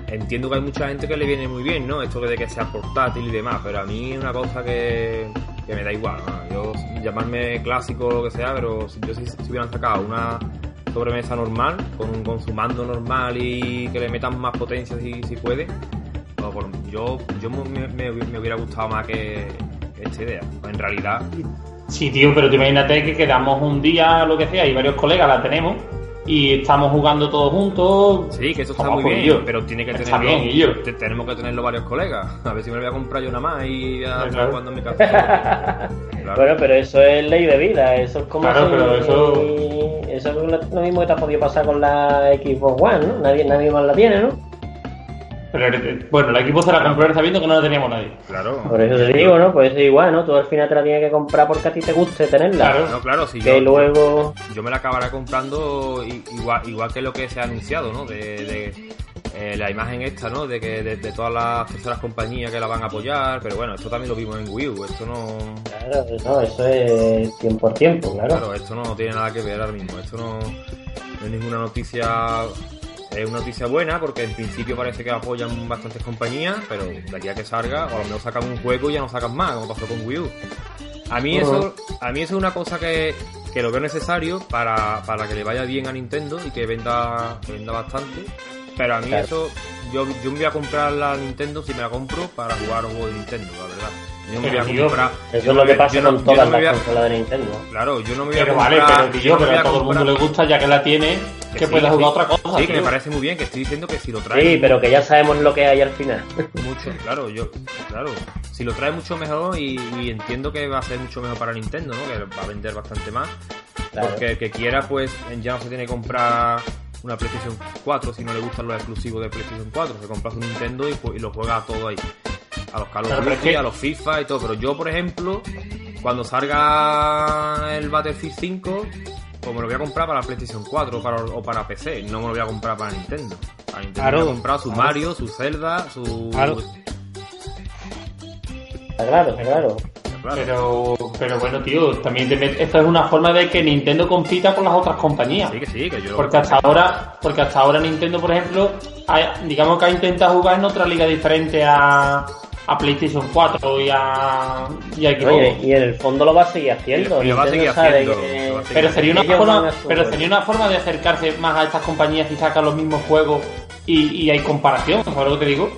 B: entiendo que hay mucha gente que le viene muy bien, ¿no? Esto de que sea portátil y demás, pero a mí es una cosa que, que me da igual, ¿no? Yo llamarme clásico o lo que sea, pero si yo si, si hubieran sacado una sobremesa normal, con, con su mando normal y que le metan más potencia si, si puede, pues, por- yo, yo me, me- hubiera gustado más que esta idea. Pues en realidad,
E: Sí, tío, pero tú imagínate que quedamos un día, lo que sea, y varios colegas la tenemos, y estamos jugando todos juntos.
B: sí, que eso está muy
E: por
B: bien, pero tiene que
E: Está
B: tenerlo.
E: bien, y yo.
B: te- tenemos que tenerlo varios colegas. <laughs> A ver si me lo voy a comprar yo nada más y a
E: claro.
B: jugando en mi casa. <laughs> Claro.
D: Bueno, pero eso es ley de vida, eso es como
E: Claro,
D: si-
E: pero eso-
D: eso es lo, lo mismo que te ha podido pasar con la Xbox One, ¿no? Nadie, nadie más la tiene, ¿no?
E: Pero bueno, el equipo se la compró sabiendo que no la teníamos nadie.
B: Claro.
D: Por eso te digo, ¿no? Pues es igual, ¿no? Tú al final te la tienes que comprar porque a ti te guste tenerla.
E: Claro.
B: No, claro, si
D: Que
B: yo,
D: luego...
B: yo me la acabaré comprando igual, igual que lo que se ha anunciado, ¿no? De, de, eh, la imagen esta, ¿no? De que de, de todas las terceras compañías que la van a apoyar, pero bueno, esto también lo vimos en Wii U, esto no...
D: Claro, no, eso es tiempo por tiempo, claro.
B: Claro, esto no tiene nada que ver ahora mismo. Esto no, no es ninguna noticia. Es una noticia buena porque en principio parece que apoyan bastantes compañías, pero de aquí a que salga, o a lo mejor sacan un juego y ya no sacan más, como pasó con Wii U. A mí eso, a mí eso es una cosa que, que lo veo necesario para, para que le vaya bien a Nintendo y que venda, que venda bastante. Pero a mí
D: Claro.
B: eso, yo, yo me voy a comprar la Nintendo si me la compro para jugar a un juego de Nintendo, la verdad. Yo me voy a comprar.
D: Eso es lo que pasa con todas las consolas de Nintendo.
B: Claro, yo no me voy a comprar.
E: vale, pero
B: yo
E: pero a todo el mundo le gusta, ya que la tiene, que
B: sí,
E: pueda jugar otra cosa.
B: Sí, que me parece muy bien, que estoy diciendo que si lo trae
D: Sí, pero que ya sabemos lo que hay al final. <laughs>
B: mucho, claro, yo, claro, si lo trae mucho mejor y, entiendo que va a ser mucho mejor para Nintendo, ¿no? Que va a vender bastante más.
D: Claro.
B: Porque el que quiera, pues ya no se tiene que comprar una PlayStation 4 si no le gustan los exclusivos de PlayStation 4. Se compra su Nintendo y, ju- y lo juega todo ahí. A los Call of Duty, a los FIFA y todo. Pero yo, por ejemplo, cuando salga el Battlefield 5, pues me lo voy a comprar para la PlayStation 4 o para, o para PC. No me lo voy a comprar para Nintendo. Para Nintendo
C: Claro,
B: me voy a comprar su
C: claro.
B: Mario, su Zelda, su...
C: Claro.
D: Claro, claro.
E: Pero, pero bueno, tío, también te met- esto es una forma de que Nintendo compita con las otras compañías.
B: Sí, que sí, que yo.
E: Porque hasta ahora, porque hasta ahora Nintendo, por ejemplo, ha- digamos que ha intentado jugar en otra liga diferente a, a PlayStation 4 y a, y a Xbox.
D: Oye, y en el fondo lo va a seguir haciendo.
B: Y lo va a
D: Nintendo
B: seguir
D: sabe
B: haciendo,
D: que-
B: lo va a seguir
E: pero sería una forma, pero sería una forma de acercarse más a estas compañías y sacar los mismos juegos y, y hay comparación, ¿sabes lo que te digo?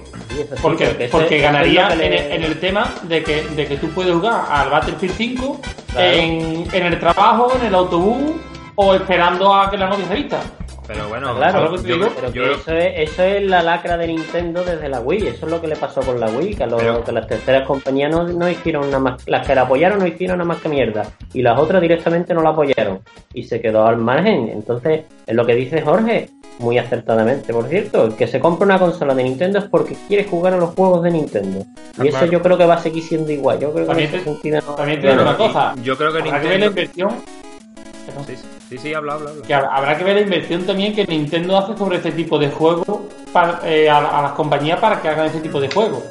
E: Porque, porque ganaría en,
D: le-
E: el, en el tema de que, de que tú puedes jugar al Battlefield 5
D: Claro.
E: en, en el trabajo, en el autobús o esperando a que la novia se vista.
B: Pero bueno,
D: Claro,
B: yo,
E: pero
B: yo-
D: Pero
B: yo-
D: que eso, es, eso es la lacra de Nintendo desde la Wii. Eso es lo que le pasó con la Wii. Que, los-
B: Pero-
D: que las terceras compañías no, no hicieron nada más. Las que la apoyaron no hicieron nada más que mierda. Y las otras directamente no la apoyaron. Y se quedó al margen. Entonces, es lo que dice Jorge. Muy acertadamente, por cierto. El que se compra una consola de Nintendo es porque quiere jugar a los juegos de Nintendo. Y
B: Ah,
D: eso
B: claro.
D: yo creo que va a seguir siendo igual. Yo creo que en
E: También
D: ese
E: te-
D: sentido no-
E: También te digo
D: Bueno,
E: una cosa.
B: yo creo que
E: Habrá que la
B: Nintendo.
E: inversión.
B: Sí, sí, sí, habla, habla, habla.
E: Que habrá que ver la inversión también que Nintendo hace sobre este tipo de juegos para, eh, a, a las compañías para que hagan ese tipo de juegos.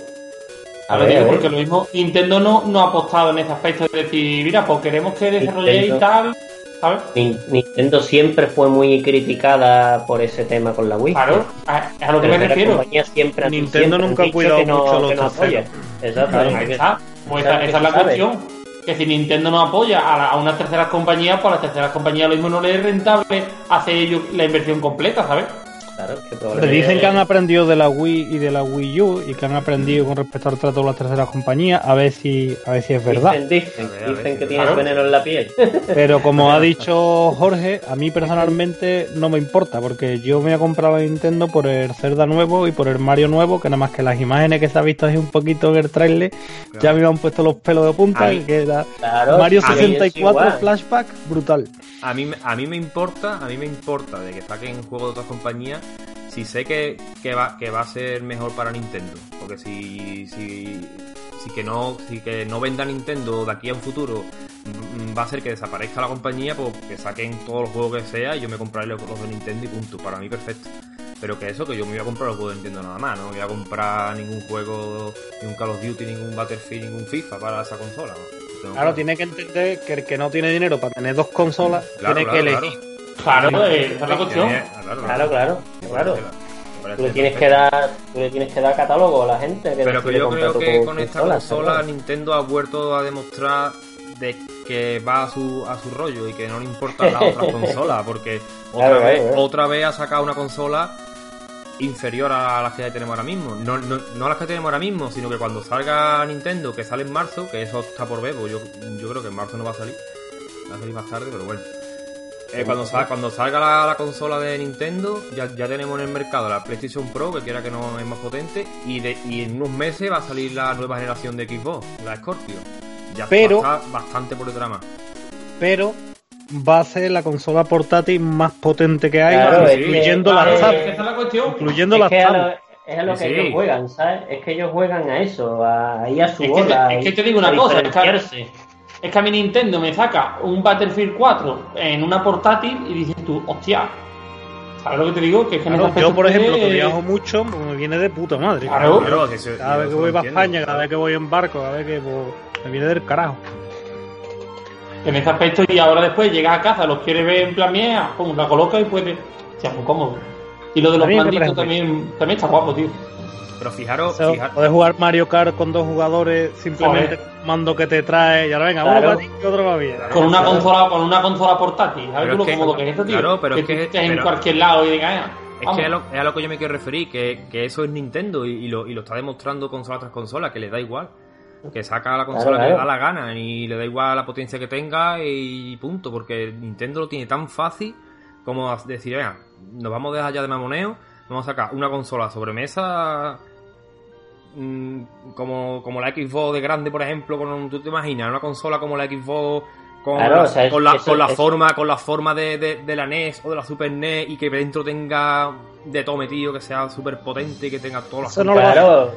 D: A
E: A ver, porque lo mismo Nintendo no, no ha apostado en ese aspecto de decir, mira, pues queremos que desarrolléis
D: Nintendo.
E: tal,
D: Nintendo siempre fue muy criticada por ese tema con la Wii.
E: Claro, a, a lo que me
D: Pero
E: refiero.
D: siempre
C: Nintendo
D: siempre
C: nunca ha cuidado
D: no-
C: mucho los
D: no apoya.
C: terceros.
D: Exacto.
E: Ahí
D: hay que-
E: está. Pues
D: Claro
E: esa, esa es la
D: sabe.
E: cuestión. Que si Nintendo no apoya a, la- a unas terceras compañías, pues a las terceras compañías lo mismo no les es rentable hacer ellos la inversión completa, ¿sabes?
D: Claro, que
C: Te
D: probablemente-
C: dicen que han aprendido de la Wii y de la Wii U y que han aprendido con respecto al trato de las terceras compañías, a ver si, a ver si es verdad.
D: Dicen, dicen,
B: A ver, a ver,
D: dicen que
E: claro.
D: veneno en la piel. <laughs>
C: Pero como ha dicho Jorge, a mí personalmente no me importa, porque yo me he comprado la Nintendo por el Zelda nuevo y por el Mario nuevo, que nada más que las imágenes que se ha visto ahí un poquito en el trailer, ya me han puesto los pelos de punta,
B: A
C: y que era
D: Claro,
C: Mario
D: sí, es
C: 64
D: igual.
C: Flashback, brutal.
B: A mí, me- a mí me importa, a mí me importa de que saquen juegos de otras compañías si sé que, que va, que va a ser mejor para Nintendo. Porque si, si, si que no, si que no venda Nintendo de aquí a un futuro mm, va a ser que desaparezca la compañía, pues que saquen todos los juegos que sea y yo me compraré los, los de Nintendo y punto. Para mí perfecto. Pero que eso, que yo me voy a comprar los juegos de Nintendo nada más, no me voy a comprar ningún juego, ningún Call of Duty, ningún Battlefield, ningún FIFA para esa consola.
C: Claro, tiene que entender que el que no tiene dinero para tener dos consolas,
B: Claro,
C: tiene
B: claro,
C: que elegir.
E: Claro, eh, esa es la cuestión.
B: Que- claro,
D: Claro, claro, claro.
B: la-
D: Tú le tienes que dar, tú le tienes que dar catálogo a la gente que
B: Pero que yo creo que con esta
D: consola,
B: consola
D: ¿sabes?
B: Nintendo ha vuelto a demostrar de que va a su, a su rollo y que no le importan las otras <laughs> consolas, porque otra,
D: Claro,
B: vez,
D: claro,
B: otra vez ha sacado una consola inferior a las que tenemos ahora mismo. No, no, no las que tenemos ahora mismo, sino que cuando salga Nintendo, que sale en marzo, que eso está por ver, pues yo, yo creo que en marzo no va a salir. Va a salir más tarde, pero bueno. Eh, cuando, salga, cuando salga la, la consola de Nintendo, ya, ya tenemos en el mercado la PlayStation Pro, que quiera que no es más potente, y, de, y en unos meses va a salir la nueva generación de Xbox, la Scorpio. Ya
C: Pero-
B: está bastante por detrás más.
C: Pero va a ser la consola portátil más potente que hay,
D: Claro, es que-
C: incluyendo
E: Claro,
C: las
E: es la cuestión.
C: incluyendo
D: Es
C: las
D: que a
C: tab.
D: lo, es a lo que
B: Sí.
D: ellos juegan, ¿sabes? Es que ellos juegan a eso, a, ahí a su
E: Es que te-
D: bola.
E: es que te digo una cosa, es que- a mi Nintendo me saca un Battlefield 4 en una portátil y dices tú, hostia. ¿Sabes lo que te digo? Que es que en
C: Claro, yo, por ejemplo, que viajo mucho, pues me viene de puta madre.
E: Claro.
B: Que eso-
C: Cada vez que voy
B: entiendo,
C: España, cada
B: claro.
C: vez que voy en barco, cada vez que pues, me viene del carajo.
E: En ese aspecto, y ahora después llegas a casa, los quieres ver en plan mía, pum, la colocas y puedes. Ya, muy cómodo. Y lo de los
C: A parece
E: también, también está guapo, tío.
B: Pero fijaros,
C: O sea,
B: fijar-
C: Puedes jugar Mario Kart con dos jugadores simplemente un mando que te trae y ahora venga,
D: Claro.
C: uno para ti y otro para mí.
E: Con una
D: Claro.
E: consola, con una consola portátil. ¿Sabes
B: Pero
E: tú lo
B: es que-
E: cómodo que es esto, tío?
B: claro, pero
E: que
B: es que-
E: estés en cualquier lado y digas, "Ah,
B: Es
E: vamos".
B: que es a, lo, es a lo que yo me quiero referir, que, que eso es Nintendo y, y lo, y lo está demostrando consola tras consola, que le da igual. Que saca la consola
D: Claro,
B: que le
D: claro.
B: da la gana y le da igual la potencia que tenga y punto, porque Nintendo lo tiene tan fácil como decir, venga, nos vamos a dejar ya de mamoneo, vamos a sacar una consola sobremesa mm, como, como la Xbox de grande, por ejemplo, con, tú te imaginas, una consola como la Xbox con
D: Claro,
B: la,
D: o sea, es-
B: con la,
D: eso-
B: con la forma con la forma de, de- de la NES o de la Super NES y que dentro tenga de todo metido, que sea súper potente y que tenga todos los
C: Eso no lo
D: Claro.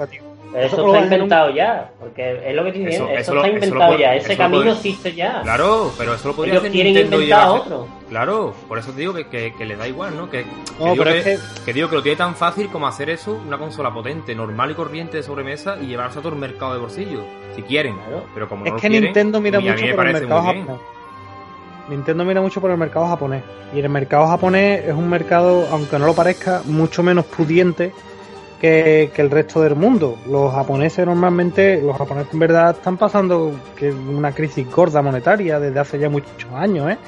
D: Pero eso está inventado ya, porque es lo que estoy
B: Eso-
D: eso, está
B: lo
D: inventado
B: puede-
D: ya, ese camino
B: puede-
D: existe ya.
B: Claro, pero eso lo podría
D: Ellos
B: hacer
D: quieren
B: Nintendo
D: inventar otro.
B: Claro, por eso te digo que, que, que le da igual, ¿no? Que,
C: No,
B: digo
C: pero
B: que,
C: es que-
B: que digo que lo tiene tan fácil como hacer eso, una consola potente, normal y corriente de sobremesa y llevarse a todo el mercado de bolsillo, si quieren.
D: Claro.
B: Pero como
C: Es
B: no lo
C: que
B: quieren,
C: Nintendo mira
B: y a mí
C: mucho
B: me
C: por el
B: parece
C: mercado
B: muy bien.
C: japonés. Nintendo mira mucho por el mercado japonés. Y el mercado japonés es un mercado, aunque no lo parezca, mucho menos pudiente que, el resto del mundo. Los japoneses normalmente, los japoneses en verdad están pasando que una crisis gorda monetaria desde hace ya muchos años, ¿eh?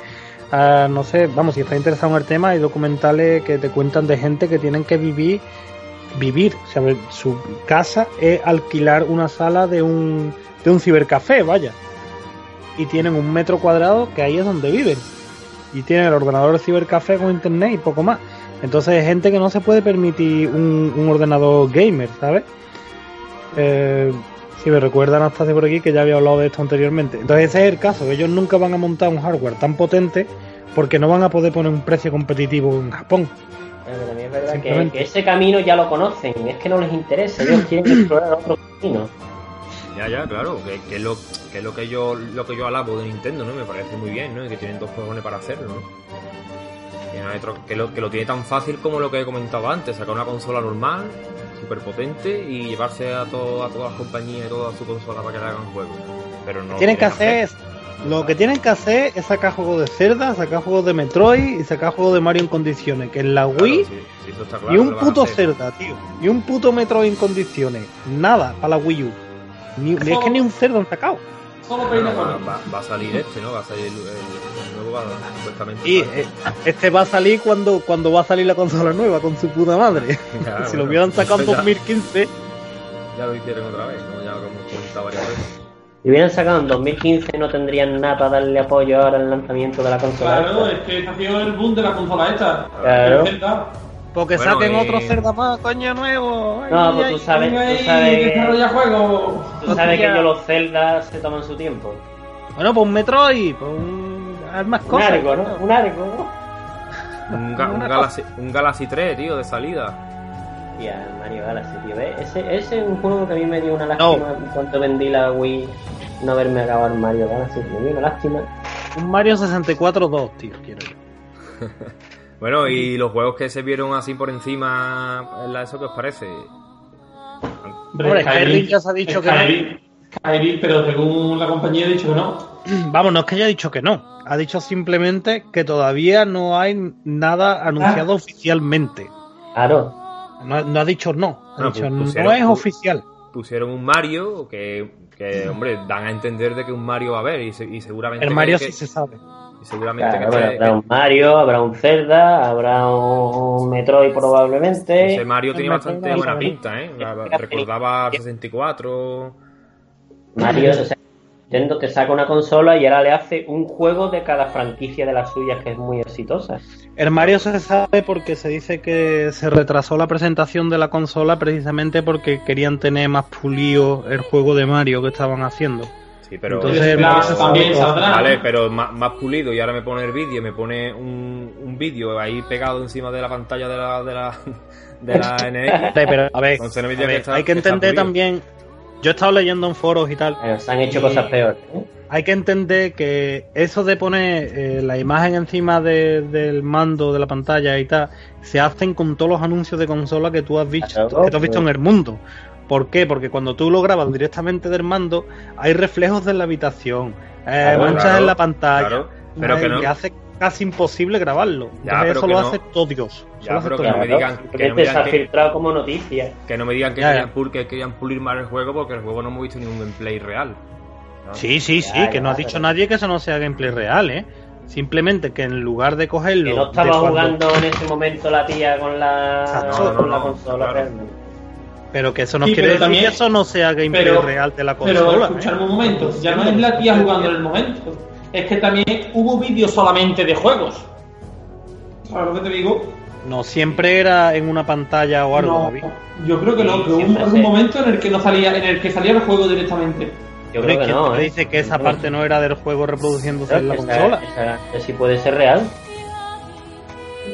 C: Ah, no sé, vamos, si estás interesado en el tema, hay documentales que te cuentan de gente que tienen que vivir, vivir, o su casa es alquilar una sala de un, de un cibercafé, vaya. Y tienen un metro cuadrado que ahí es donde viven. Y tienen el ordenador del cibercafé con internet y poco más. Entonces hay gente que no se puede permitir un, un ordenador gamer, ¿sabes? Eh, si me recuerdan hasta hace por aquí que ya había hablado de esto anteriormente. Entonces ese es el caso, que ellos nunca van a montar un hardware tan potente porque no van a poder poner un precio competitivo en Japón.
D: Pero también es verdad que, ese camino ya lo conocen, es que no les interesa, ellos quieren explorar otro camino.
B: Ya, ya, claro, que, que es lo que es lo que yo lo que yo alabo de Nintendo, ¿no? Me parece muy bien, ¿no? Y que tienen dos cojones para hacerlo, ¿no? Que, lo, que lo tiene tan fácil como lo que he comentado antes, sacar una consola normal, súper potente y llevarse a, todo, a todas las compañías y toda su consola para que le hagan juegos. Pero no
C: tienen que hacer es- lo que tienen que hacer es sacar juegos de Zelda, sacar juegos de Metroid y sacar juegos de Mario en condiciones. Que en la
B: Claro,
C: Wii
B: sí, sí, eso está
C: y
B: claro
C: un puto
B: hacer.
C: Zelda, tío. Y un puto Metroid en condiciones. Nada para la Wii U. Ni, es que ni un Zelda han sacado.
E: Solo
B: Bueno,
E: peina
B: va,
E: con
B: va- va a salir este, ¿no? Va a salir el, el- el nuevo, va, supuestamente.
C: Y eh, este va a salir cuando, cuando va a salir la consola nueva con su puta madre. <laughs> Si
B: bueno,
C: lo hubieran sacado en
B: ya-
C: 2015,
B: Ya lo hicieron otra vez, como ya lo hemos comentado varias veces.
D: Si hubieran sacado en 2015 no tendrían nada para darle apoyo ahora al lanzamiento de la consola.
E: Claro,
D: esta.
E: es que ha sido el boom de la consola esta.
D: Claro.
C: Porque
B: Bueno,
C: saquen
B: y-
C: otro Zelda más, coño nuevo. Ay,
D: No, pues
C: ay.
D: tú sabes,
E: Venga
D: tú sabes, tú sabes que yo los Zelda se toman su tiempo.
C: Bueno, pues un Metroid, pues un... haz más
D: Un
C: cosas.
D: arco, ¿no? Un arco, ¿no?
B: Un, ga- un Galaxy, un Galaxy 3, tío, de salida.
D: Y a Mario Galaxy, tío. ¿ves? Ese, ese es un juego que a mí me dio una lástima cuando vendí la Wii no verme acabar Mario Galaxy. Me dio una lástima.
C: Un Mario 64 2, tío, quiero yo. <laughs>
B: Bueno, y los juegos que se vieron así por encima, ¿la- ¿eso qué os parece?
C: Hombre, Skyrim ya se ha dicho que no.
E: Skyrim, pero según la compañía ha dicho que no. <clears throat>
C: Vamos, no es que haya dicho que no. Ha dicho simplemente que todavía no hay nada anunciado
E: Ah.
C: oficialmente.
D: Claro.
C: No, no ha dicho no. Ha
B: Bueno,
C: dicho
B: pues
C: no es oficial.
B: Pusieron un Mario que, que, hombre, dan a entender de que un Mario va a haber y, se- y seguramente...
C: El Mario
B: que-
C: sí se sabe.
B: Y seguramente
D: Claro,
B: que,
D: bueno, habrá un Mario, habrá un Zelda, habrá un Metroid probablemente.
B: ese Mario tenía bastante
C: Metroid
B: buena pinta, ¿eh? La- la- Recordaba al 64...
D: Mario, o sea, Nintendo te saca una consola y ahora le hace un juego de cada franquicia de las suyas que es muy exitosa.
C: El Mario se sabe porque se dice que se retrasó la presentación de la consola precisamente porque querían tener más pulido el juego de Mario que estaban haciendo.
B: Sí, pero...
C: Entonces,
E: también saldrá.
B: Vale, pero más, más pulido y ahora me pone el vídeo, me pone un, un vídeo ahí pegado encima de la pantalla de la de la, de la NX. <laughs>
C: Sí, pero, a ver,
B: Entonces no me
C: a
B: digas
C: ver,
B: que está-
C: hay que
B: que está
C: entender también. Yo he estado leyendo en foros y tal.
D: Pero se han hecho cosas peores. ¿eh?
C: Hay que entender que eso de poner eh, la imagen encima de- del mando de la pantalla y tal, se hacen con todos los anuncios de consola que tú has visto,
D: Claro,
C: que tú has visto
D: pues.
C: en el mundo. ¿Por qué? Porque cuando tú lo grabas directamente del mando, hay reflejos de la habitación, eh,
D: Claro,
C: manchas
B: claro,
C: en la pantalla,
B: claro, pero que no-
C: hace casi imposible grabarlo.
B: Ya,
C: eso
B: que
C: lo
B: no-
C: hace todo Dios. Eso
B: Ya, pero que no me
C: Dios.
B: digan- que no me
D: se ha
B: digan que-
D: filtrado como noticia.
B: Que no me digan que, querían, pul- que querían pulir más el juego porque el juego no hemos visto ningún gameplay real. ¿no?
C: Sí, sí, sí,
D: Ya,
C: que no ha dicho
D: pero-
C: nadie que eso no sea gameplay real, ¿eh? Simplemente que en lugar de cogerlo.
D: Que no estaba
C: cuando-
D: jugando en ese momento la tía con la, con la consola.
C: Pero que eso no
E: Sí,
C: quiere
E: pero
C: decir
E: también-
C: que eso no sea gameplay
E: pero-
C: real de la
E: Pero
C: consola. ¿eh?
E: escuchadme un momento, ya no es la tía jugando en el momento. Es que también hubo vídeos solamente de juegos. ¿Sabes lo que te digo?
C: No siempre era en una pantalla o algo,
E: No,
C: David.
E: yo creo que no,
D: Sí,
E: que hubo un, un momento en el que no salía, en el que salía el juego directamente.
D: Yo creo que
C: ¿quién
D: no. ¿eh?
C: dice que esa parte no era del juego reproduciéndose en la
D: que esa-
C: consola.
D: esa- que sí puede ser real.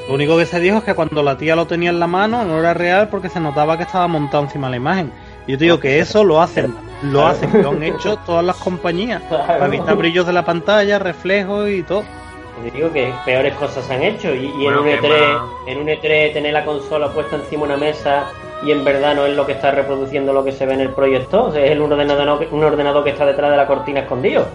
C: Lo único que se dijo es que cuando la tía lo tenía en la mano no era real porque se notaba que estaba montado encima de la imagen. Y yo te digo que eso lo hacen, lo hacen, lo han hecho <laughs> todas las compañías. Para evitar brillos de la pantalla, reflejos y todo.
D: Yo digo que peores cosas se han hecho y, y
B: Bueno,
D: en, un
B: que
D: E3,
B: más-
D: en un E3 tener la consola puesta encima de una mesa y en verdad no es lo que está reproduciendo lo que se ve en el proyector, es el ordenador, un ordenador que está detrás de la cortina escondido.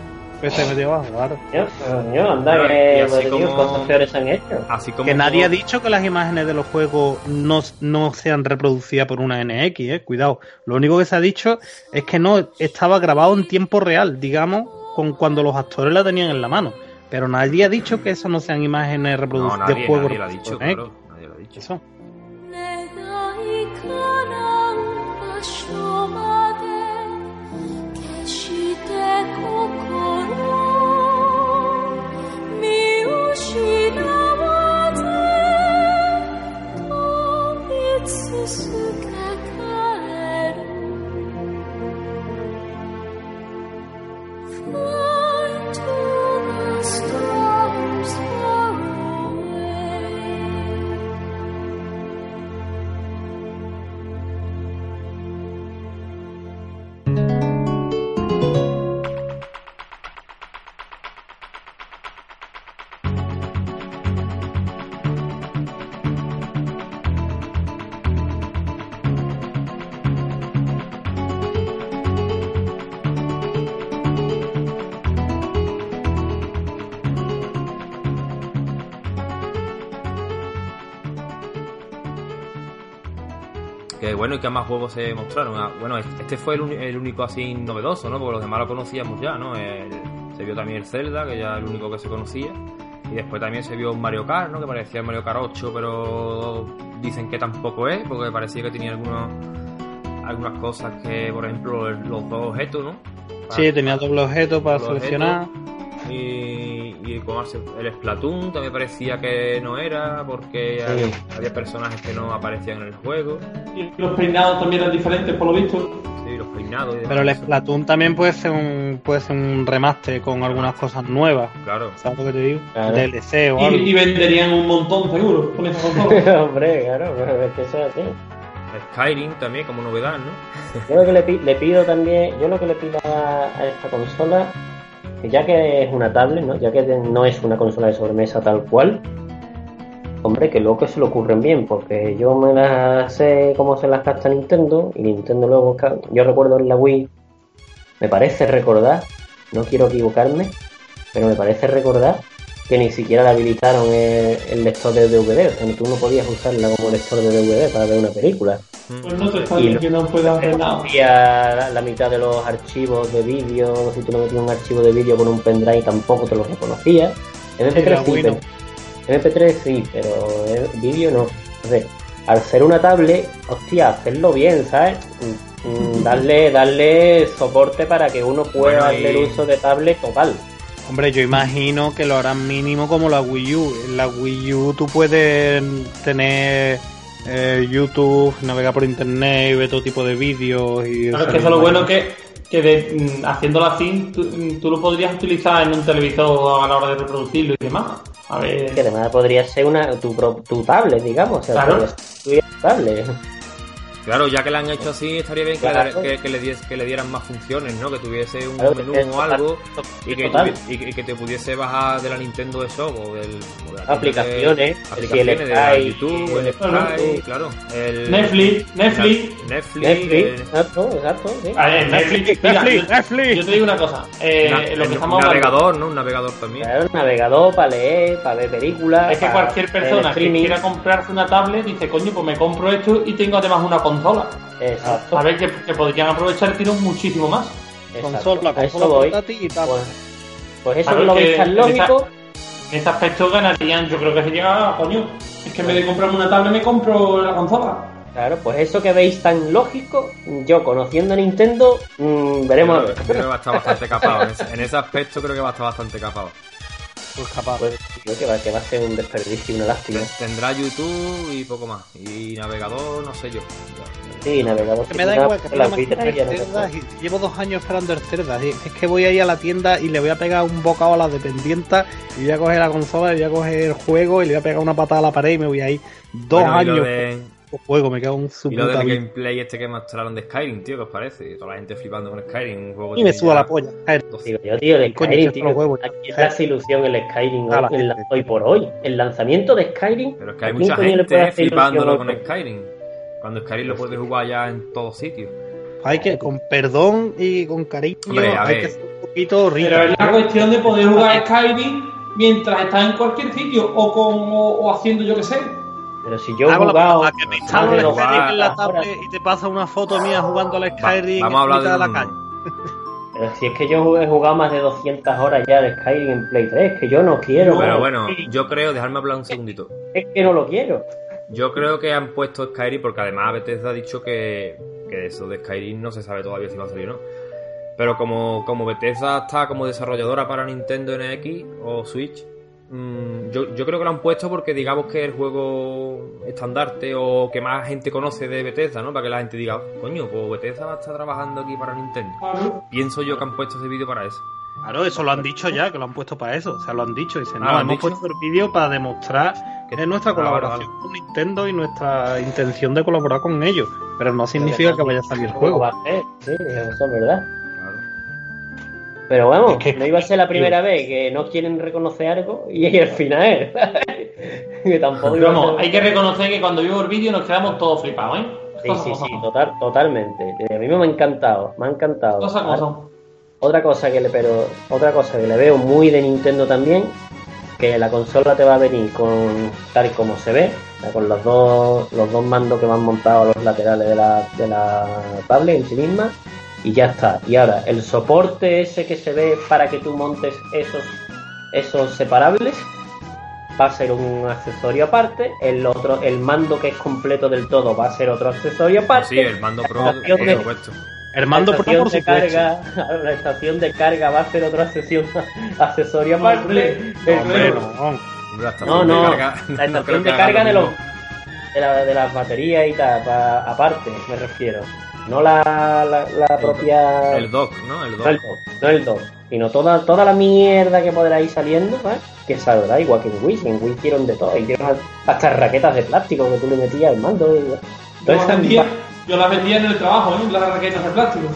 C: Claro.
D: Yo, yo, anda, que
B: así
D: digo,
B: como-
D: cosas peores se han hecho.
B: Así como
C: Que nadie ha dicho que las imágenes de los juegos no, no sean reproducidas por una NX, eh. Cuidado. Lo único que se ha dicho es que no estaba grabado en tiempo real, digamos, con cuando los actores la tenían en la mano. Pero nadie ha dicho que eso no sean imágenes
B: No,
C: reproducidas
B: nadie,
C: de juegos.
B: nadie lo ha dicho, claro. Nadie lo ha dicho.
C: Eso.
G: 许
B: 多 bueno, ¿y qué más juegos se mostraron? Ah, bueno, este fue el, único así novedoso, ¿no? Porque los demás lo conocíamos ya, ¿no? El- se vio también el Zelda, que ya es el único que se conocía. Y después también se vio un Mario Kart, ¿no? Que parecía el Mario Kart 8, pero dicen que tampoco es, porque parecía que tenía algunos, algunas cosas que, por ejemplo, los dos objetos, ¿no?
C: Sí, tenía doble objeto para seleccionar.
B: Y, y como hace- el Splatoon también parecía que no era, porque
D: Sí.
B: había, había personajes que no aparecían en el juego.
E: Y los peinados también eran diferentes, por lo visto.
B: Sí, los peinados y demás.
C: Pero el Splatoon también puede ser un puede ser un remaster con algunas cosas nuevas.
B: Claro.
C: ¿Sabes lo que te digo?
D: Claro.
C: DLC o
E: Y,
C: algo.
E: y venderían un montón, seguro, con esa consola. <laughs>
D: Hombre, claro, pero es que eso es así.
B: Skyrim también como novedad, ¿no?
D: Yo lo que le, pi- le pido también, yo lo que le pido a, a esta consola, que ya que es una tablet, ¿no? Ya que no es una consola de sobremesa tal cual, hombre, que luego que se lo ocurren bien, porque yo me las sé cómo se las gasta Nintendo, y Nintendo luego, yo recuerdo en la Wii, me parece recordar, no quiero equivocarme, pero me parece recordar que ni siquiera le habilitaron el, el lector de DVD, o sea, tú no podías usarla como lector de DVD para ver una película.
E: Pues no te está
D: Y
E: que no puedes hacer nada.
D: Cogía la, la mitad de los archivos de vídeo, si tú le metías un archivo de vídeo con un pendrive tampoco te lo reconocía. MP3
C: la
D: sí,
C: Wii
D: pero, MP3 sí, pero el vídeo no. Entonces, al ser una tablet, hostia, hacerlo bien, ¿sabes? Mm, mm, Darle, darle soporte para que uno pueda
B: Bueno,
D: darle
B: y-
D: el uso de tablet total.
C: Hombre, yo imagino que lo harán mínimo como la Wii U. En la Wii U tú puedes tener eh, YouTube, navegar por internet y ver todo tipo de vídeos. Y
E: Claro, es que eso es lo bueno que, que de, mm, haciéndolo así, tú, mm, tú lo podrías utilizar en un televisor a la hora de reproducirlo y demás. A ver.
D: Que además podría ser una tu, pro- tu tablet, digamos. O sea,
E: Claro.
D: podría ser tu tablet.
B: Claro, ya que la han hecho así, estaría bien que,
D: Claro.
B: le, que, que le dies- que le dieran más funciones, ¿no? Que tuviese un
D: Claro,
B: menú o algo y que, y, que- y que te pudiese bajar de la Nintendo Shop o del... o de
D: Aplicaciones,
B: de- aplicaciones
D: el
B: de la YouTube, el
E: Claro.
B: Sky, claro. El,
E: Netflix, Netflix.
B: Netflix,
D: Netflix,
B: el-
D: exacto, exacto, sí.
E: A ver, Netflix, mira,
C: Netflix,
E: yo-
C: Netflix.
E: Yo te digo una cosa. Eh,
B: na-
E: lo que
B: el
E: estamos hablando
B: navegador, ¿no? Un navegador también.
D: Claro, un navegador para leer, para ver películas.
E: es que cualquier persona que quiera comprarse una tablet dice, coño, pues me compro esto y tengo además una consola.
D: Exacto.
E: A ver, que, que podrían aprovechar el tirón muchísimo más.
C: consola, consola
D: voy.
C: portátil y tal.
D: Pues, pues eso
E: Claro,
D: que lo
E: que
D: veis tan
E: en
D: lógico.
E: En ese aspecto ganarían, yo creo que sería, ah, coño, es que en vez de comprarme una tablet me compro la consola.
D: Claro, pues eso que veis tan lógico, yo conociendo a Nintendo, mm, veremos
B: Creo,
D: ver.
B: creo que va a estar bastante capado. En ese, en ese aspecto creo que va a estar bastante capado.
C: Pues capaz.
D: Pues creo que va, que va a ser un desperdicio y una lástima.
B: Tendrá YouTube y poco más. Y navegador, no sé yo.
D: Sí, navegador.
C: Que me da igual, que me Cerdas y llevo dos años esperando el Cerdas. Es que voy a ir a la tienda y le voy a pegar un bocado a la dependienta y voy a coger la consola, y voy a coger el juego y le voy a pegar una patada a la pared y me voy a ir dos
B: Bueno, y lo
C: años
B: de-
C: juego, me cago en su
B: Y lo del gameplay este que mostraron de Skyrim, tío, ¿qué os parece? Toda la gente flipando con Skyrim, un juego
C: Y me suba
B: ya
C: la polla.
D: Digo yo, tío, el Skyrim, tío,
C: juego.
D: aquí es la ilusión el Skyrim
C: A la
D: hoy, en la-
C: gente.
D: hoy por hoy. El lanzamiento de Skyrim.
B: Pero es que hay
D: ¿a
B: mucha gente flipándolo con? Skyrim. Cuando Skyrim lo puedes jugar ya en todos sitios.
C: Hay que, con perdón y con cariño,
B: Hombre, a
C: hay
B: ver.
C: que ser un poquito rico.
E: Pero es la cuestión de poder jugar Skyrim mientras estás en cualquier sitio o, con, o, o haciendo yo que sé.
D: Pero si yo he
C: la
D: jugado.
C: puta, que me instalo el Skyrim en la tablet y te pasa una foto mía jugando al
B: Va-
C: Skyrim
B: a
C: en mitad
B: de,
C: de la calle.
D: Pero si es que yo he jugado más de 200 horas ya de Skyrim en Play 3, que yo no quiero.
B: Pero
D: ¿no?
B: bueno, yo creo, dejadme hablar un segundito.
D: Es que no lo quiero.
B: Yo creo que han puesto Skyrim porque además Bethesda ha dicho que, que eso de Skyrim no se sabe todavía si va a salir o no. Pero como, como Bethesda está como desarrolladora para Nintendo NX o Switch, yo, yo creo que lo han puesto porque digamos que el juego estandarte o que más gente conoce de Bethesda, ¿no? Para que la gente diga, coño, pues Bethesda va a estar trabajando aquí para Nintendo.
E: Claro.
B: Pienso yo que han puesto ese vídeo para eso.
C: Claro, eso lo han dicho ya, que lo han puesto para eso. O sea, lo han dicho. Dicen,
B: Ah,
C: no,
B: ¿lo han
C: hemos
B: dicho?
C: puesto el vídeo para demostrar que es nuestra
B: Ah, vale,
C: colaboración con Nintendo y nuestra intención de colaborar con ellos. Pero no significa que vaya a salir el
D: ¿Cómo
C: juego.
D: va a ser? Sí, eso es verdad. Pero vamos,
C: Es que-
D: no iba a ser la primera vez que no quieren reconocer algo y al final es. <laughs> que tampoco a
E: vamos,
D: ser-
E: hay que reconocer que cuando vimos el vídeo nos quedamos todos flipados, ¿eh?
D: Sí, sí, sí, total, totalmente. Eh, A mí me ha encantado, me ha encantado. Otra cosa que le, pero otra cosa que le veo muy de Nintendo también, que la consola te va a venir con tal y como se ve, con los dos, los dos mandos que van montados a los laterales de la, de la tablet en sí misma, y ya está. Y ahora, el soporte ese que se ve para que tú montes esos, esos separables va a ser un accesorio aparte, el otro, el mando que es completo del todo va a ser otro accesorio aparte.
B: Sí, el mando pro, por
D: de-
B: supuesto.
C: El mando pro, por
D: de
C: supuesto.
D: carga, <laughs> la estación de carga va a ser otra sesión accesorio <laughs> aparte.
E: Hombre,
C: no.
B: Hombre, la estación
D: no,
B: carga,
D: la <laughs> estación de carga
B: lo
D: de los de, la- de las baterías y tal, pa- aparte, me refiero. No la, la, la propia.
B: El dock, ¿no? El
D: no el
B: dock.
D: dock, no el sino toda, toda la mierda que podrá ir saliendo, ¿sabes? que saldrá igual que en Wii. En Wii hicieron de todo, hicieron hasta raquetas de plástico que tú le metías al mando. Y...
E: Yo las vendía, yo las vendía en el trabajo, ¿eh? Las raquetas de plástico.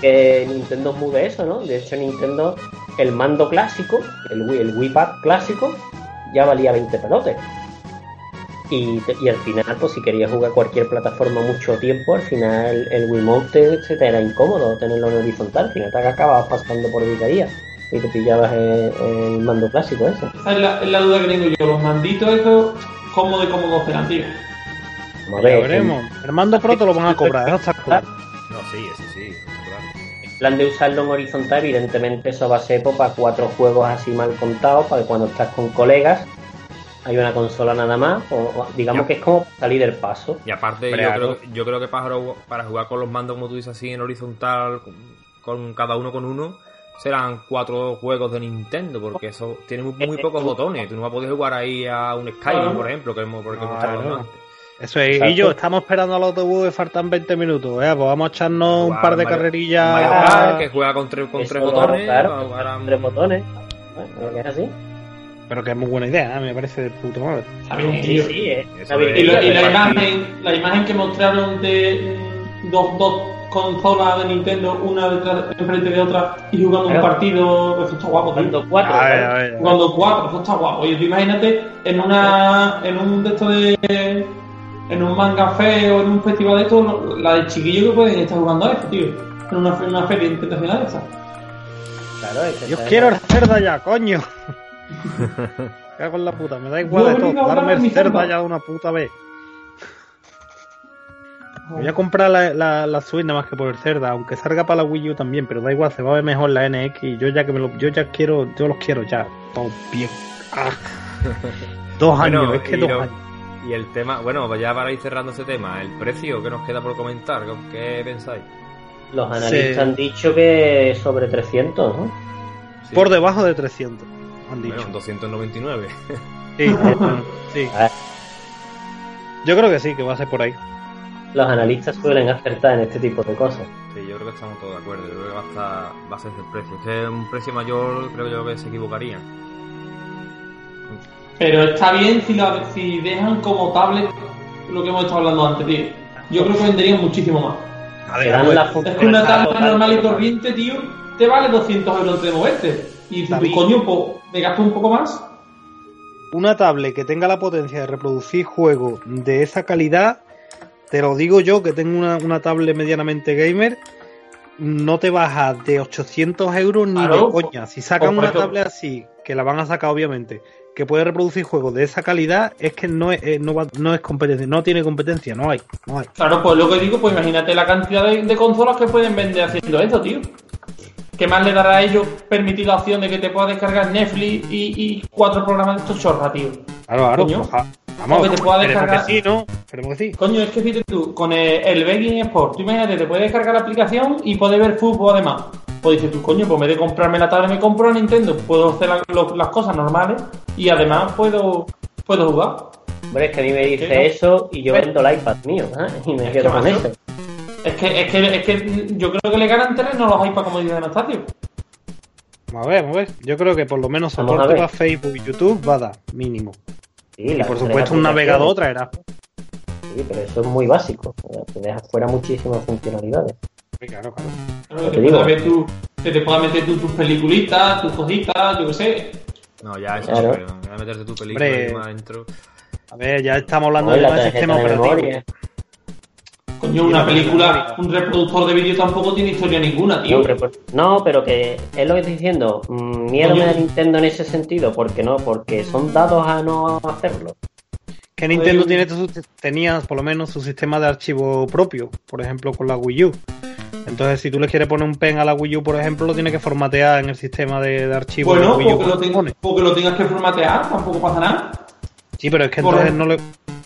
D: que Nintendo es muy de eso, ¿no? De hecho, Nintendo, el mando clásico, el Wii, el Wii Pad clásico, ya valía 20 pelotes. Y, te- y al final, pues si querías jugar cualquier plataforma mucho tiempo, al final el Wiimote se te era incómodo tenerlo en horizontal, al final te acababas pasando por vicaría y te pillabas el, el mando clásico ese.
E: Esa es la, es la duda que tengo yo. Los manditos estos, ¿cómo de cómo serán, tío?
D: Ver,
C: veremos. El mando pro te lo van a cobrar, está claro.
B: No, sí, eso sí, claro.
D: En plan de usarlo en horizontal, evidentemente eso va a ser pues, para cuatro juegos así mal contados, para que cuando estás con colegas hay una consola nada más, o, o digamos
B: Ya.
D: que es como salir del paso.
B: Y aparte, yo creo, yo creo que para, para jugar con los mandos, como tú dices así, en horizontal, con, con cada uno con uno, serán cuatro juegos de Nintendo, porque eso tiene muy, muy pocos botones. Tú no vas a poder jugar ahí a un Skyrim, por ejemplo, que hemos, porque hemos antes.
C: Eso es.
D: Exacto.
C: Y yo, estamos esperando al autobús, faltan 20 minutos. ¿eh? Pues vamos a echarnos un par de
B: Mario-
C: carrerillas.
B: Mario Kart, que juega con tres, con tres botones. jugar a-
D: Tres botones. Bueno, que es así.
C: Pero que es muy buena idea, ¿eh? me parece de puto madre.
E: Bien,
D: Sí, eh.
E: Y, lo- y la, imagen, la imagen que mostraron de mm, dos, dos consolas de Nintendo, una detrás, enfrente de otra, y jugando un partido, eso está guapo, tío.
D: Jugando cuatro.
C: A ver,
D: ¿sabes?
C: a ver, a ver.
E: Jugando cuatro, eso está guapo. Oye, tú imagínate en una en un de estos de en un manga feo, en un festival de esto, la de chiquillos que pueden estar jugando a esto, tío. En una, fe- una feria internacional esa.
D: Claro, es que
C: Yo quiero el cerda ya, coño. Cago en la puta, me da igual de todo. Darme el cerda
E: cerda.
C: ya de una puta vez. Me voy a comprar la, la, la Switch nada más que por el cerda, aunque salga para la Wii U también, pero da igual, se va a ver mejor la NX y yo ya que me lo, yo ya quiero, yo los quiero ya, todo bien. Ah. <laughs> Dos
B: Bueno,
C: años, es que
B: y
C: dos
B: lo-
C: años.
B: Y el tema, bueno, pues ya para ir cerrando ese tema, el precio que nos queda por comentar, ¿qué pensáis?
D: Los analistas
C: Sí.
D: han dicho que sobre 300, ¿no?
B: Sí.
C: Por debajo de 300, han dicho.
B: Bueno, 299.
C: Sí, <laughs> Yo creo que sí, que va a ser por ahí.
D: los analistas suelen acertar en este tipo de cosas.
B: Sí, yo creo que estamos todos de acuerdo. Yo creo que va a, estar, va a ser el precio. Es que un precio mayor creo yo que se equivocaría.
E: Pero está bien si, la- si dejan como tablet lo que hemos estado hablando antes, tío. Yo creo que venderían muchísimo más.
C: A ver,
D: la
E: Es que una tablet normal y corriente, tío, te vale 200 euros de moverte. Y
C: David.
E: coño, me gasto un poco más.
C: una tablet que tenga la potencia de reproducir juegos de esa calidad, te lo digo yo que tengo una, una tablet medianamente gamer, no te baja de 800 euros ni
E: Claro,
C: de coña. Si sacan una tablet así, que la van a sacar obviamente, que puede reproducir juegos de esa calidad, es que no es, eh, no, va- no es competencia, no tiene competencia, no hay, no hay.
E: Claro, pues lo que digo, pues imagínate la cantidad de, de consolas que pueden vender haciendo eso, tío. ¿Qué más le dará a ellos permitir la opción de que te puedas descargar Netflix y, y cuatro programas de estos chorra, tío?
C: Claro, claro,
E: Coño.
C: oja- vamos,
E: Porque te pueda
C: esperemos
E: descargar-
C: que sí, ¿no? Que sí.
E: Coño, es que fíjate tú, con el, el Begging Sport, tú imagínate, te puedes descargar la aplicación y puedes ver fútbol además. Pues dices tú, coño, pues en vez de comprarme la tablet me compro la Nintendo, puedo hacer la- lo- las cosas normales y además puedo, puedo jugar.
D: Hombre, es que a mí me dice
E: ¿Qué?
D: eso y yo vendo el iPad mío, ¿eh? Y me quedo con
E: macho? Es que, es que, es que yo creo que le ganan terreno los iPad como dice Anastasio.
C: Vamos a ver, vamos a ver. Yo creo que por lo menos
D: a
C: soporte
D: ver.
C: para Facebook y YouTube va a dar, mínimo.
D: Sí,
C: Y por supuesto un navegador traerá.
D: Sí, pero eso es muy básico. Te deja fuera muchísimas funcionalidades.
C: Sí, Claro, claro.
E: Claro,
D: Te
E: puedas ver tu, que te puedas meter tú tus peliculitas, tus cositas, yo qué sé.
B: No, ya eso
D: Claro.
B: pero Voy a meterte tu película
C: Hombre.
B: más adentro.
C: A ver, ya estamos hablando
D: No,
C: de
D: la
C: más sistema
D: de
C: operativo.
D: memoria.
E: Coño, una
C: la
E: película, un reproductor de vídeo tampoco tiene historia ninguna, tío.
D: No, pero- No, pero que es lo que estoy diciendo. mm, Miedo
E: Coño.
D: me da Nintendo en ese sentido. porque no? Porque son dados a no hacerlo.
C: Que Nintendo
E: Oye,
C: tiene tenía por lo menos su sistema de archivo propio, por ejemplo con la Wii U. Entonces, si tú le quieres poner un pen a la Wii U, por ejemplo, lo tienes que formatear en el sistema de, de archivo
E: Bueno,
C: de Wii U.
E: porque lo,
C: que
E: ten- porque lo tengas que formatear, tampoco pasa nada.
C: Sí, pero es que entonces no le,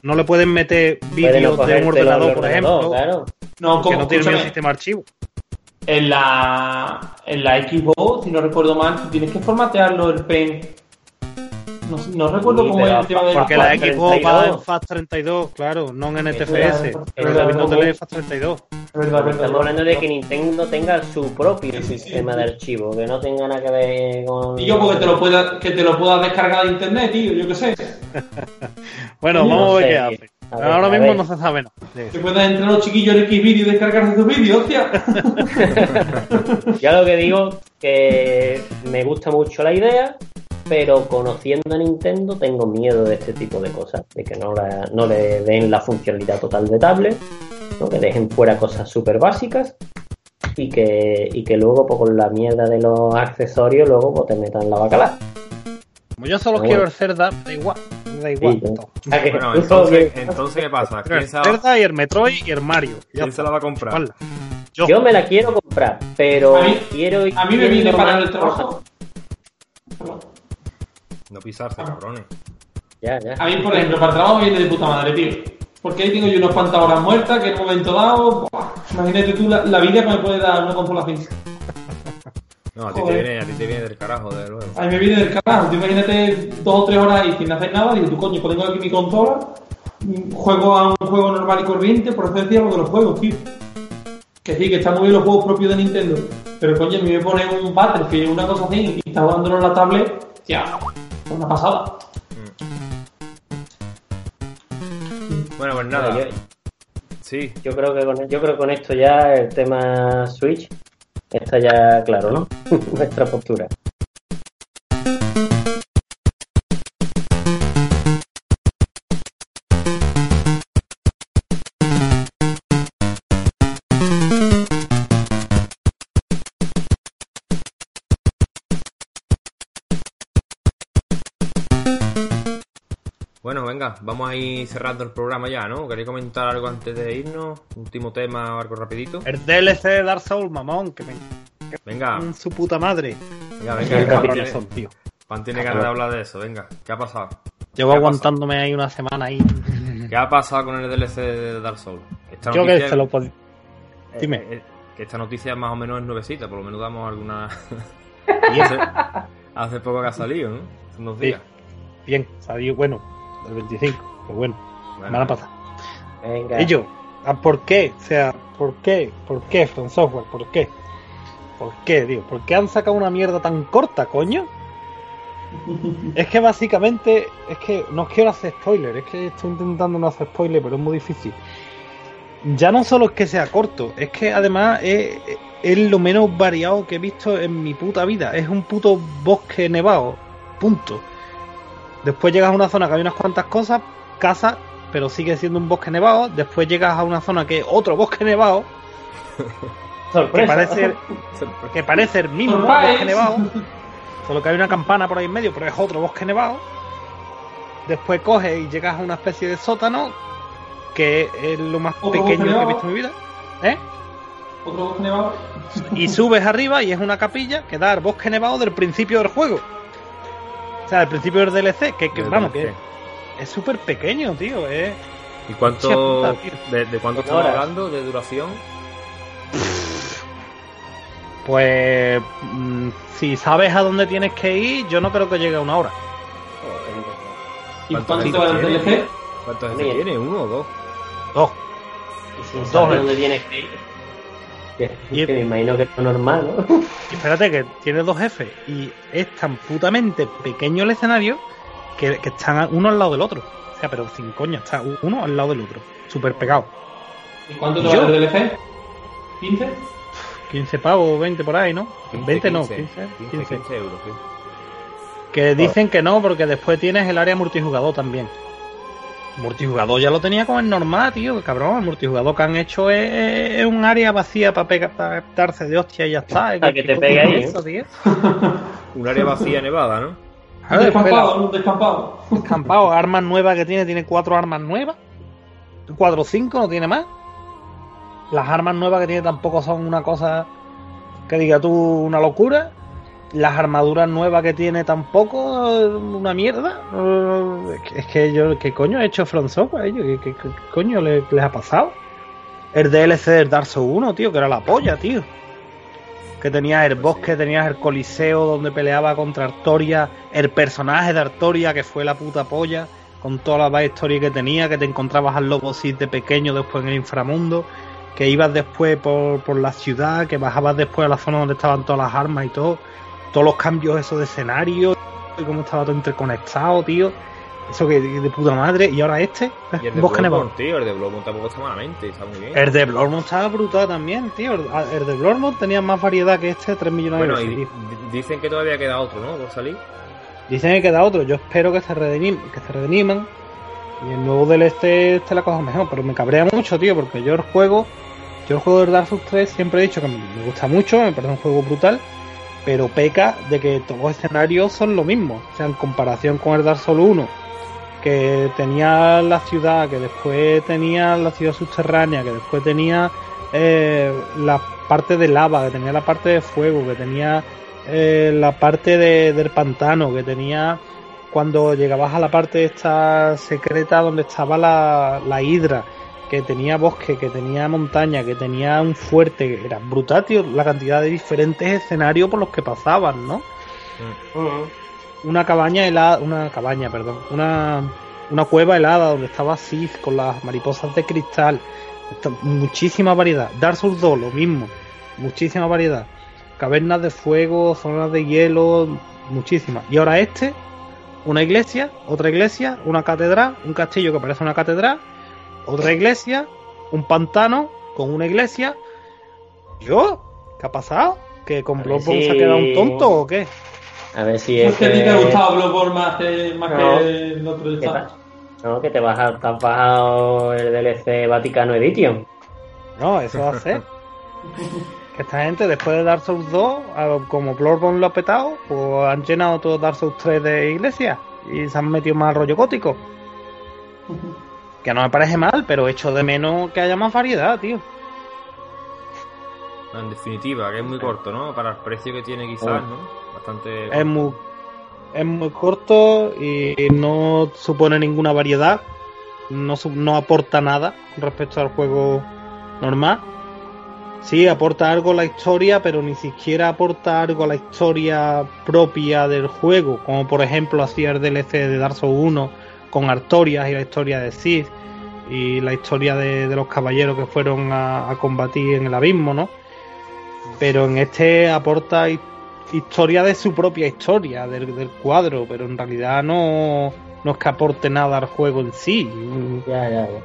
C: no le pueden meter vídeos de un ordenador, por ejemplo,
D: Claro.
E: No,
C: que
E: como,
C: no tiene el sistema archivo.
E: en la, en la Xbox, si no recuerdo mal, tienes que formatearlo el pen. No, no recuerdo
D: Sí,
E: cómo es el tema de
C: Porque
D: FAT
C: la
D: 32.
C: Xbox va en FAT32, claro, no en NTFS. Pero
D: verdad,
C: David no te
E: es
C: lee FAT32.
E: Es verdad, es verdad.
D: Estamos hablando de que Nintendo tenga su propio
E: Sí, sí, sí.
D: sistema de archivo, que no tenga nada que ver con.
E: Y yo porque te lo pueda, que te lo puedas descargar de internet, tío, yo qué sé. <laughs>
C: Bueno, vamos a ver
D: no
C: qué hace.
D: a ver,
C: Ahora mismo no se sabe nada. eso.
E: Que puedas entrar los chiquillos en Xvideo y descargarse sus vídeos, hostia. <laughs>
D: Ya lo que digo que me gusta mucho la idea, pero conociendo a Nintendo tengo miedo de este tipo de cosas, de que no, la- no le den la funcionalidad total de tablet, ¿no? que dejen fuera cosas súper básicas y que, y que luego pues, con la mierda de los accesorios luego pues, te metan la bacala.
C: Como yo solo
D: Bueno.
C: quiero el Zelda, da igual, da igual.
D: Sí,
C: todo.
B: Bueno, entonces, entonces ¿qué pasa?
C: Quiero
B: ¿Quién
C: el Zelda y el Metroid y el Mario. Ya
B: quién
C: está.
B: se la va a comprar?
C: Yo.
D: Yo me la quiero comprar, pero
E: A mí-
D: quiero
E: A mí me viene para el trabajo.
B: No pisarse, cabrones.
D: Ya, ya.
E: A mí, por ejemplo, para el trabajo me viene de puta madre, tío. Porque ahí tengo yo unas cuantas horas muertas que en un momento dado, buah, imagínate tú la, la vida que me puede dar una consola física.
B: No, a ti, te viene, a ti te viene del carajo, de luego.
E: A mí me viene del carajo. Tú imagínate dos o tres horas ahí sin hacer nada, digo, tú coño, pues tengo aquí mi consola, mm, juego a un juego normal y corriente, por eso decía lo de los juegos, tío. Que sí, que están muy bien los juegos propios de Nintendo. Pero coño, a mí me pone un Battlefield, una cosa así, y está jugándolo en la tablet, ya, una pasada.
B: Bueno, pues nada.
D: Yo,
B: Sí,
D: yo creo que con, yo creo que con esto ya el tema Switch está ya claro, ¿no? <laughs> Nuestra postura.
B: Bueno, venga, vamos a ir cerrando el programa ya, ¿no? ¿Queréis comentar algo antes de irnos? Último tema, algo rapidito.
C: El DLC de Dark Souls, mamón, que me
B: Venga,
C: en su puta madre.
B: venga, venga. Juan
C: cabrones
B: tiene,
C: son, tío.
B: Juan tiene ganas de hablar de eso, venga. ¿Qué ha pasado?
C: Llevo
B: ¿Qué ha
C: aguantándome ahí una semana ahí.
B: ¿Qué ha pasado con el DLC de Dark Souls? Esta
C: Yo que se lo podía.
B: eh,
C: dime.
B: eh, que esta noticia más o menos es nuevecita, por lo menos damos alguna... <laughs> Hace, hace poco que ha salido, ¿no? Hace unos
C: Sí.
B: días.
C: bien, salió bueno, el 25, pero bueno,
B: Bueno,
C: semana pasada.
D: Venga.
C: Ellos, ¿Ah, ¿Por qué? O sea, ¿por qué? ¿Por qué, From Software? ¿Por qué? ¿Por qué, tío? ¿Por qué han sacado una mierda tan corta, coño? Es que básicamente, es que no quiero hacer spoiler, es que estoy intentando no hacer spoiler, pero es muy difícil. Ya no solo es que sea corto, es que además es, es lo menos variado que he visto en mi puta vida. Es un puto bosque nevado, punto. Después llegas a una zona que hay unas cuantas cosas, casas, pero sigue siendo un bosque nevado. Después llegas a una zona que es otro bosque nevado, <laughs> que
D: Sorpresa.
C: parece, que parece el mismo
E: Surprise.
C: bosque nevado, solo que hay una campana por ahí en medio, pero es otro bosque nevado. Después coges y llegas a una especie de sótano, que es lo más pequeño que he visto en mi vida. ¿Eh?
E: Otro bosque nevado.
C: Y subes arriba y es una capilla que da al bosque nevado del principio del juego. O sea, del principio del DLC, que, que vamos,
B: DLC.
C: que es súper pequeño, tío. Es...
B: ¿Y cuánto,
C: puta,
B: de, de cuánto estamos
D: Horas.
B: hablando de duración?
C: Pues mm, si sabes a dónde tienes que ir, yo no creo que llegue a una hora.
E: ¿Y
B: ¿Cuánto
E: cuánto va el? DLC?
B: ¿Cuántos tiene? ¿Uno o dos?
C: Dos.
D: Y sin
C: Dos,
D: saber
C: ¿eh?
D: dónde tienes que ir. Que,
C: Y-
D: que me imagino que es lo normal, ¿no?
C: Y espérate que tiene dos jefes y es tan putamente pequeño el escenario que, que están uno al lado del otro. O sea, pero sin coña, está uno al lado del otro. Súper pegado.
E: ¿Y cuánto te vale el DLC? ¿15?
C: 15 pavos, 20 por ahí, ¿no? 20 no, 15,
B: 15,
C: 15.
B: 15 euros. sí.
C: Que dicen que no, porque después tienes el área multijugador también. Multijugador ya lo tenía como el normal, tío, cabrón. El multijugador que han hecho es, es un área vacía para pegar, para darse de hostia y ya está. <laughs>
D: Para que te
C: ¿Qué
D: pegue ahí,
C: eso, tío? <laughs>
B: Un área vacía nevada, ¿no?
C: Claro,
E: descampado, un descampado.
C: Descampado, armas nuevas que tiene, tiene cuatro armas nuevas. Cuatro o cinco, no tiene más. Las armas nuevas que tiene tampoco son una cosa que diga tú una locura. Las armaduras nuevas que tiene tampoco eh, una mierda. Eh, es que- yo, ¿qué coño ha hecho From Software? ellos? ¿Qué, qué- coño le- les ha pasado? El DLC del Dark Souls 1, tío, que era la polla, tío. Que tenías el bosque, tenías el coliseo donde peleaba contra Artoria, el personaje de Artoria que fue la puta polla, con toda la backstory que tenía, que te encontrabas al lobo de pequeño después en el inframundo, que ibas después por, por la ciudad, que bajabas después a la zona donde estaban todas las armas y todo, todos los cambios esos de escenario, y cómo estaba todo interconectado, tío. Eso que de, puta madre, y ahora este,
B: Y el de. Bloodborne, tío, el de Bloodborne tampoco está malamente, está muy bien.
C: El de Bloodborne estaba brutal también, tío. El el de Bloodborne tenía más variedad que este, 3 millones
B: Bueno,
C: de
B: y
C: veces, tío.
B: dicen que todavía queda otro, ¿no? Por salir.
C: Dicen que queda otro. Yo espero que se redimiman, que se redimiman. Y el nuevo DLC esté la cosa mejor. Pero me cabrea mucho, tío, porque yo el juego, yo el juego de Dark Souls 3 siempre he dicho que me me gusta mucho, me parece un juego brutal. Pero peca de que todos los escenarios son lo mismo. O sea, en comparación con el Dark Souls 1, que tenía la ciudad, que después tenía la ciudad subterránea, que después tenía eh, la parte de lava, que tenía la parte de fuego, que tenía eh, la parte de- del pantano, que tenía cuando llegabas a la parte esta secreta donde estaba la, la hidra, que tenía bosque, que tenía montaña, que tenía un fuerte, que era brutal, tío, la cantidad de diferentes escenarios por los que pasaban, ¿no? una cabaña helada, una cabaña, perdón, una, una cueva helada donde estaba Sith con las mariposas de cristal, muchísima variedad. Dark Souls 2, lo mismo, muchísima variedad. Cavernas de fuego, zonas de hielo, muchísimas. Y ahora este, una iglesia, otra iglesia, una catedral, un castillo que parece una catedral, otra iglesia, un pantano con una iglesia. ¿Yo? ¿Qué ha pasado? ¿Que con Bloodborne
D: si-
C: se ha quedado un tonto o qué?
D: A ver si
E: ¿Es
D: es
E: que a ti te ha gustado Bloodborne más que, más
D: No.
E: que el otro
D: pasa? No, que te, bajas, te has bajado el DLC Vaticano Edition.
C: No, eso va a ser. <laughs> que esta gente, después de Dark Souls 2, a- como Bloodborne lo ha petado, pues han llenado todo Dark Souls 3 de iglesia y se han metido más al rollo gótico. <laughs> Que no me parece mal, pero echo de menos que haya más variedad, tío.
B: En definitiva, que es muy corto, ¿no? Para el precio que tiene quizás, ¿no? Bastante...
C: Es muy, es muy corto y no supone ninguna variedad. No, no aporta nada respecto al juego normal. Sí, aporta algo a la historia, pero ni siquiera aporta algo a la historia propia del juego, como por ejemplo hacía el DLC de Dark Souls 1 con Artorias y la historia de Sith y la historia de, de los caballeros que fueron a, a combatir en el abismo, ¿no? Pero en este aporta hi- historia de su propia historia, del, del cuadro, pero en realidad no, no es que aporte nada al juego en sí.
D: Ya, ya, ya.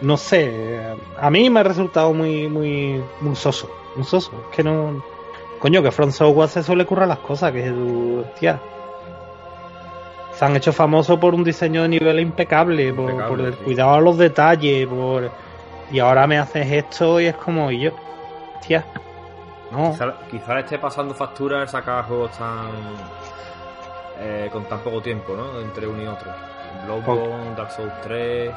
C: No sé, a mí me ha resultado muy, muy, muy soso, muy soso. Es que no... Coño, que Front Software se suele currar las cosas, que tú, hostia. Se han hecho famosos por un diseño de nivel impecable, por,
B: Impecable,
C: por el
B: sí.
C: cuidado a los detalles, por... Y ahora me haces esto y es como, y yo, hostia, no.
B: Quizá, quizá le esté pasando factura el sacar juegos tan. eh, con tan poco tiempo, ¿no? Entre uno y otro. Bloodborne, Dark Souls 3.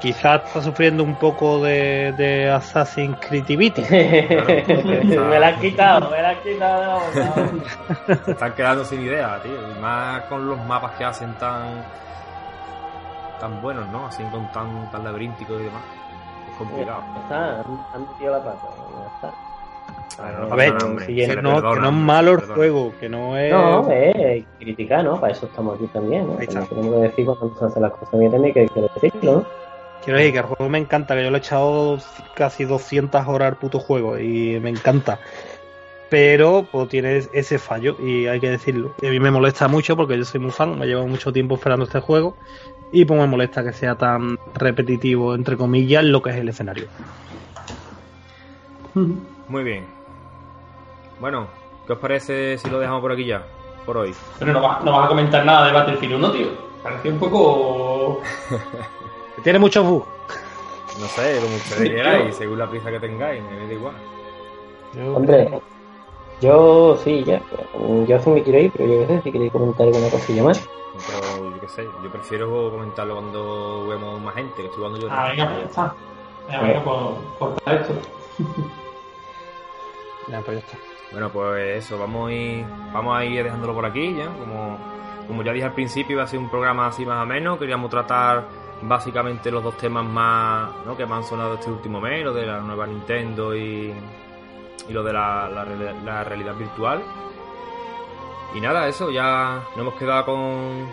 C: Quizás está sufriendo un poco de, de Assassin's Creativity. <laughs>
D: me la has quitado, me la has quitado. no.
B: Se están quedando sin idea, tío. Y más con los mapas que hacen tan. tan buenos, ¿no? Así con tan, tan laberínticos y demás. Es complicado.
D: Ya está, han, metido la pata. Ya está.
B: Bueno, no
C: A ver, si es- que no es malo el juego, que no es...
D: No, eh, criticar, ¿no? Para eso estamos aquí también, ¿no? Tenemos que decir cuando se hacen las cosas bien, que hay que decirlo, ¿no?
C: Quiero decir que el juego me encanta, que yo le he echado casi 200 horas al puto juego y me encanta. Pero pues tiene ese fallo y hay que decirlo. Y a mí me molesta mucho porque yo soy muy fan, me llevo mucho tiempo esperando este juego y pues me molesta que sea tan repetitivo, entre comillas, lo que es el escenario.
B: Muy bien. Bueno, ¿qué os parece si lo dejamos por aquí ya? Por hoy.
E: Pero no vas, no vas a comentar nada de Battlefield 1, tío. Parecía un poco. <laughs>
C: Tiene muchos bugs.
B: No sé, como ustedes queráis, según la prisa que tengáis, me da igual.
C: Yo-
D: Hombre, yo sí, ya. Yo sí me quiero ir, pero yo qué sé, si queréis comentar alguna cosilla más.
B: Pero yo qué sé, yo prefiero comentarlo cuando juguemos más gente, que estoy jugando yo.
E: Ah, venga, pues ya está. Venga, venga, pues corta esto.
C: Ya, pues ya está.
B: Bueno, pues eso, vamos a ir, vamos a ir dejándolo por aquí ya. Como, como ya dije al principio, iba a ser un programa así más o menos. Queríamos tratar básicamente los dos temas más que me han sonado este último mes, lo de la nueva Nintendo y, y lo de la, la reali- la realidad virtual. Y nada, eso, ya nos hemos quedado con,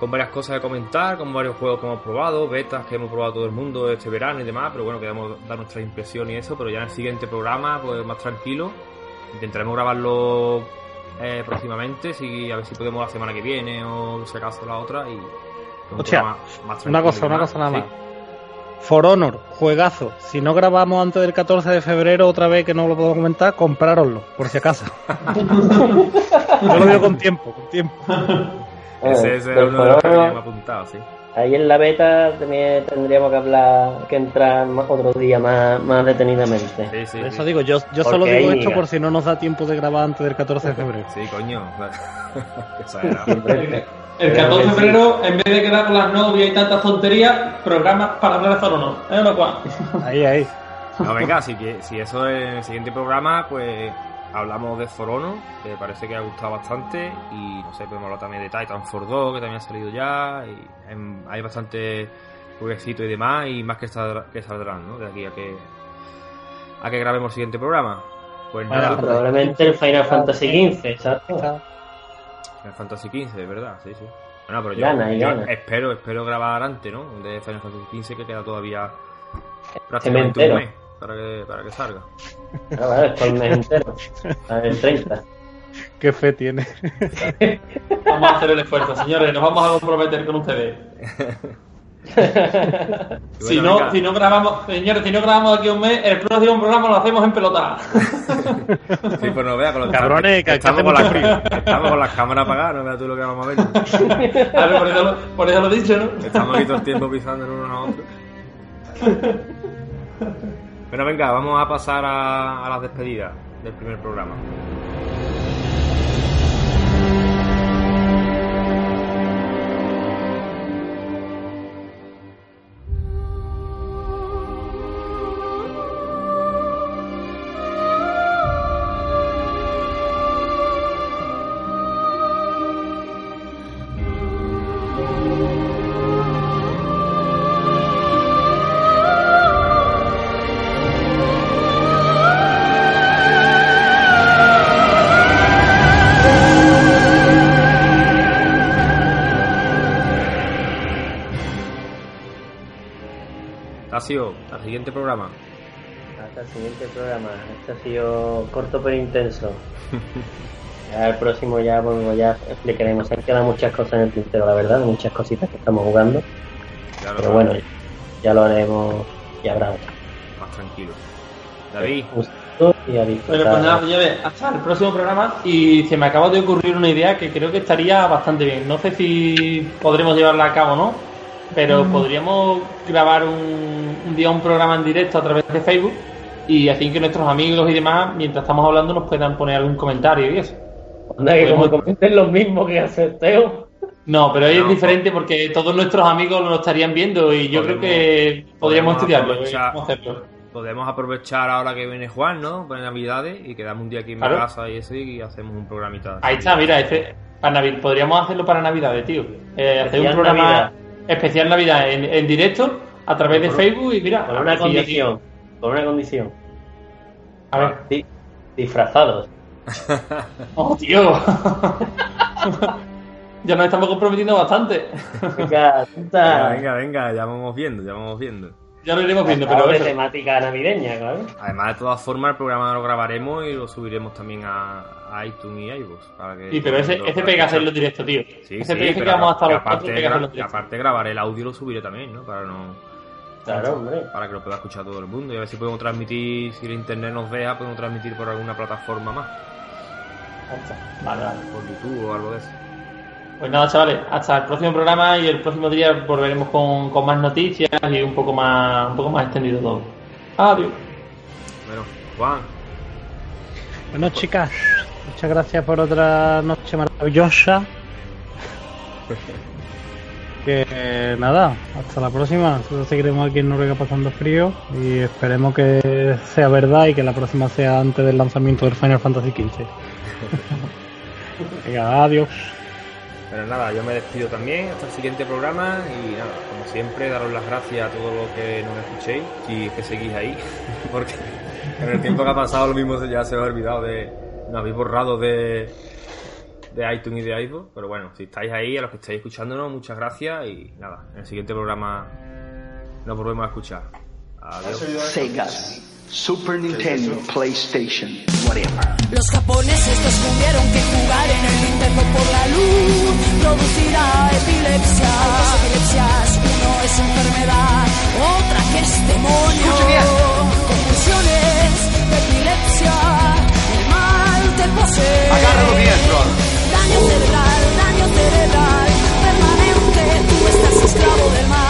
B: con varias cosas de comentar, con varios juegos que hemos probado, betas que hemos probado todo el mundo este verano y demás, pero bueno, queremos dar nuestras impresiones y eso, pero ya en el siguiente programa, pues más tranquilo. Intentaremos grabarlo eh, próximamente, si, a ver si podemos la semana que viene o si acaso la otra y programa más
C: Una cosa, una cosa nada
B: Sí.
C: más. For Honor, juegazo. Si no grabamos antes del 14 de febrero otra vez que no lo puedo comentar, comprároslo, por si acaso. <laughs> Yo lo digo con tiempo, con tiempo.
B: Ese,
D: Eh,
B: ese
D: del
B: es uno de los que teníamos apuntado, sí.
D: Ahí en la beta también tendríamos que hablar, que entrar más- otro día más, más detenidamente.
B: Sí, sí,
C: eso
B: sí.
C: digo, yo, yo solo digo esto por si no nos da tiempo de grabar antes del 14 de <laughs> febrero.
B: Sí, coño. Exagerado. <laughs>
E: El
D: Pero
E: 14 de
D: sí.
E: febrero, en vez de quedar con las novias y tantas tonterías, programa para hablar de Zoro no. ¿Eh, lo cual? <laughs>
C: Ahí, ahí.
B: No, venga, si, que, si eso es en el siguiente programa, pues hablamos de Forono, que parece que ha gustado bastante, y no sé, podemos hablar también de Titanfall 2, que también ha salido ya, y hay bastante jueguecitos y demás, y más que, saldrá- que saldrán, ¿no? De aquí a que, a que grabemos el siguiente programa. Pues
C: Bueno,
B: nada,
D: Probablemente el Final Fantasy XV, exacto.
B: Final Fantasy XV, ¿verdad? Sí, sí. Bueno, pero yo,
D: Gana y
B: yo
D: gana.
B: espero, espero grabar antes, ¿no? De Final Fantasy XV, que queda todavía prácticamente
D: entero.
B: un mes para que, para que salga.
D: Ah, vale, es todo el mes entero. A el <laughs> 30.
C: Qué fe tiene.
E: Vamos a hacer el esfuerzo, señores. Nos vamos a comprometer con ustedes. <laughs> <laughs> Si no,
B: venga.
E: si no grabamos, señores, si no grabamos aquí un mes, el próximo programa lo hacemos en pelota. <laughs>
B: Sí, pues no vea con los
C: Cabrones, que
B: estamos, con
C: frío.
B: estamos con las cámaras apagadas, no veas tú lo que vamos a ver. <laughs>
E: A ver, por eso, lo- por eso lo he dicho, ¿no?
B: Estamos aquí todo el tiempo pisando en uno a otro. Bueno, venga, vamos a pasar a, a las despedidas del primer programa.
D: Este ha sido corto pero intenso. <laughs> Ya el próximo ya, bueno, ya explicaremos. Han quedado muchas cosas en el tintero, la verdad, muchas cositas que estamos jugando.
B: Ya
D: Pero bueno, ya lo haremos y habrá otra.
B: más tranquilo. David,
D: y a.
E: Bueno, pues nada, señores, hasta el próximo programa. Y se me acaba de ocurrir una idea que creo que estaría bastante bien. No sé si podremos llevarla a cabo o no, pero podríamos grabar un, un día un programa en directo a través de Facebook y así que nuestros amigos y demás, mientras estamos hablando, nos puedan poner algún comentario y eso.
D: Anda, que como comenten lo mismo que hace Teo.
E: No, pero ahí
B: No,
E: es diferente porque todos nuestros amigos lo estarían viendo y yo
B: Podemos-
E: creo que podríamos
B: podemos
E: estudiarlo.
B: aprovechar-
E: podemos hacerlo.
B: podemos aprovechar ahora que viene Juan, ¿no? Para Navidades y quedamos un día aquí en mi casa y eso y hacemos un programita.
E: Ahí está, mira, ese, para Navidad, podríamos hacerlo para Navidades, tío. Eh, hacer un programa
D: Navidad.
E: especial Navidad en, en directo a través de Facebook y mira,
D: una condición. Con una condición.
E: A ver.
D: Di- disfrazados. <laughs>
E: ¡Oh, tío! <laughs> ya nos estamos comprometiendo bastante.
D: Venga, <laughs>
B: Venga, venga, venga, ya vamos viendo, ya vamos viendo.
E: ya lo iremos viendo, pero
D: de temática navideña, claro.
B: Además, de todas formas, el programa lo grabaremos y lo subiremos también a, a iTunes y iVoox.
E: Sí, pero ese, ese pega hacerlo directo, tío.
B: Sí,
E: ese
B: sí,
E: que vamos a estar
B: aparte, gra- aparte grabaré el audio y lo subiré también, ¿no? Para no
D: Claro, hombre.
B: para que lo pueda escuchar todo el mundo y a ver si podemos transmitir, si el internet nos deja, podemos transmitir por alguna plataforma más,
E: Ahí está. Vale, vale.
B: por YouTube o algo de eso.
E: Pues nada, chavales, hasta el próximo programa y el próximo día volveremos con, con más noticias y un poco más, un poco más extendido todo. Adiós.
B: Bueno, Juan,
C: Bueno, chicas, muchas gracias por otra noche maravillosa. <laughs> Que nada, hasta la próxima. Nosotros seguiremos aquí en Noruega pasando frío y esperemos que sea verdad y que la próxima sea antes del lanzamiento del Final Fantasy XV. <laughs> Venga, adiós.
B: Pero nada, yo me despido también hasta el siguiente programa y nada, como siempre, daros las gracias a todos los que nos escuchéis y que seguís ahí, <laughs> porque en el tiempo que ha pasado lo mismo ya se ha olvidado de... Nos habéis borrado de, de iTunes y de iVoox, pero bueno, si estáis ahí, a los que estáis escuchándonos, muchas gracias y nada, en el siguiente programa nos volvemos a escuchar. Adiós.
F: Sega, Super Nintendo, PlayStation, whatever.
G: Los japoneses descubrieron que jugar en el Nintendo por la luz producirá epilepsia. Dos epilepsias, uno es enfermedad, otra que es demonio. Confusiones de epilepsia, el mal te Daño cerebral, daño cerebral, permanente. Tú estás esclavo del mal,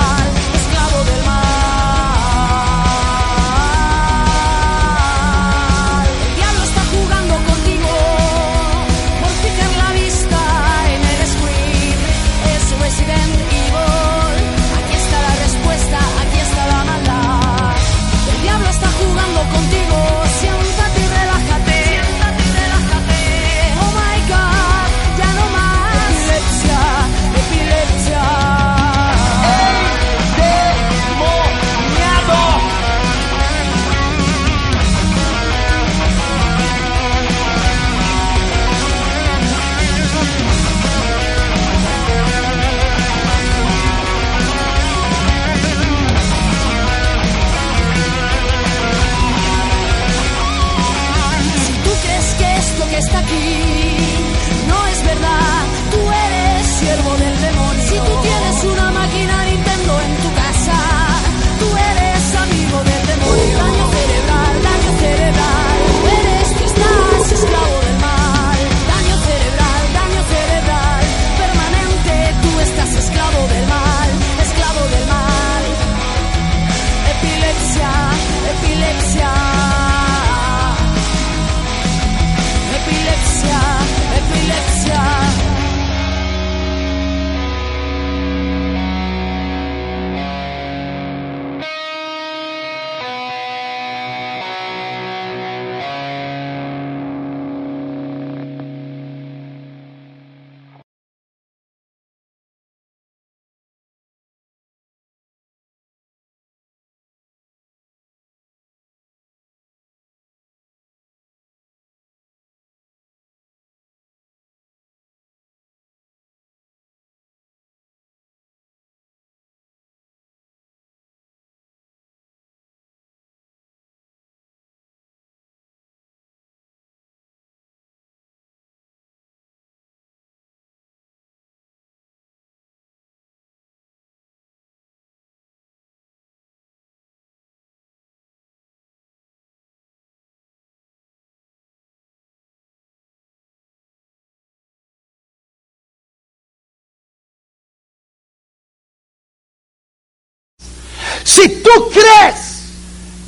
F: Si tú crees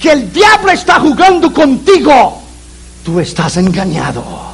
F: que el diablo está jugando contigo, tú estás engañado.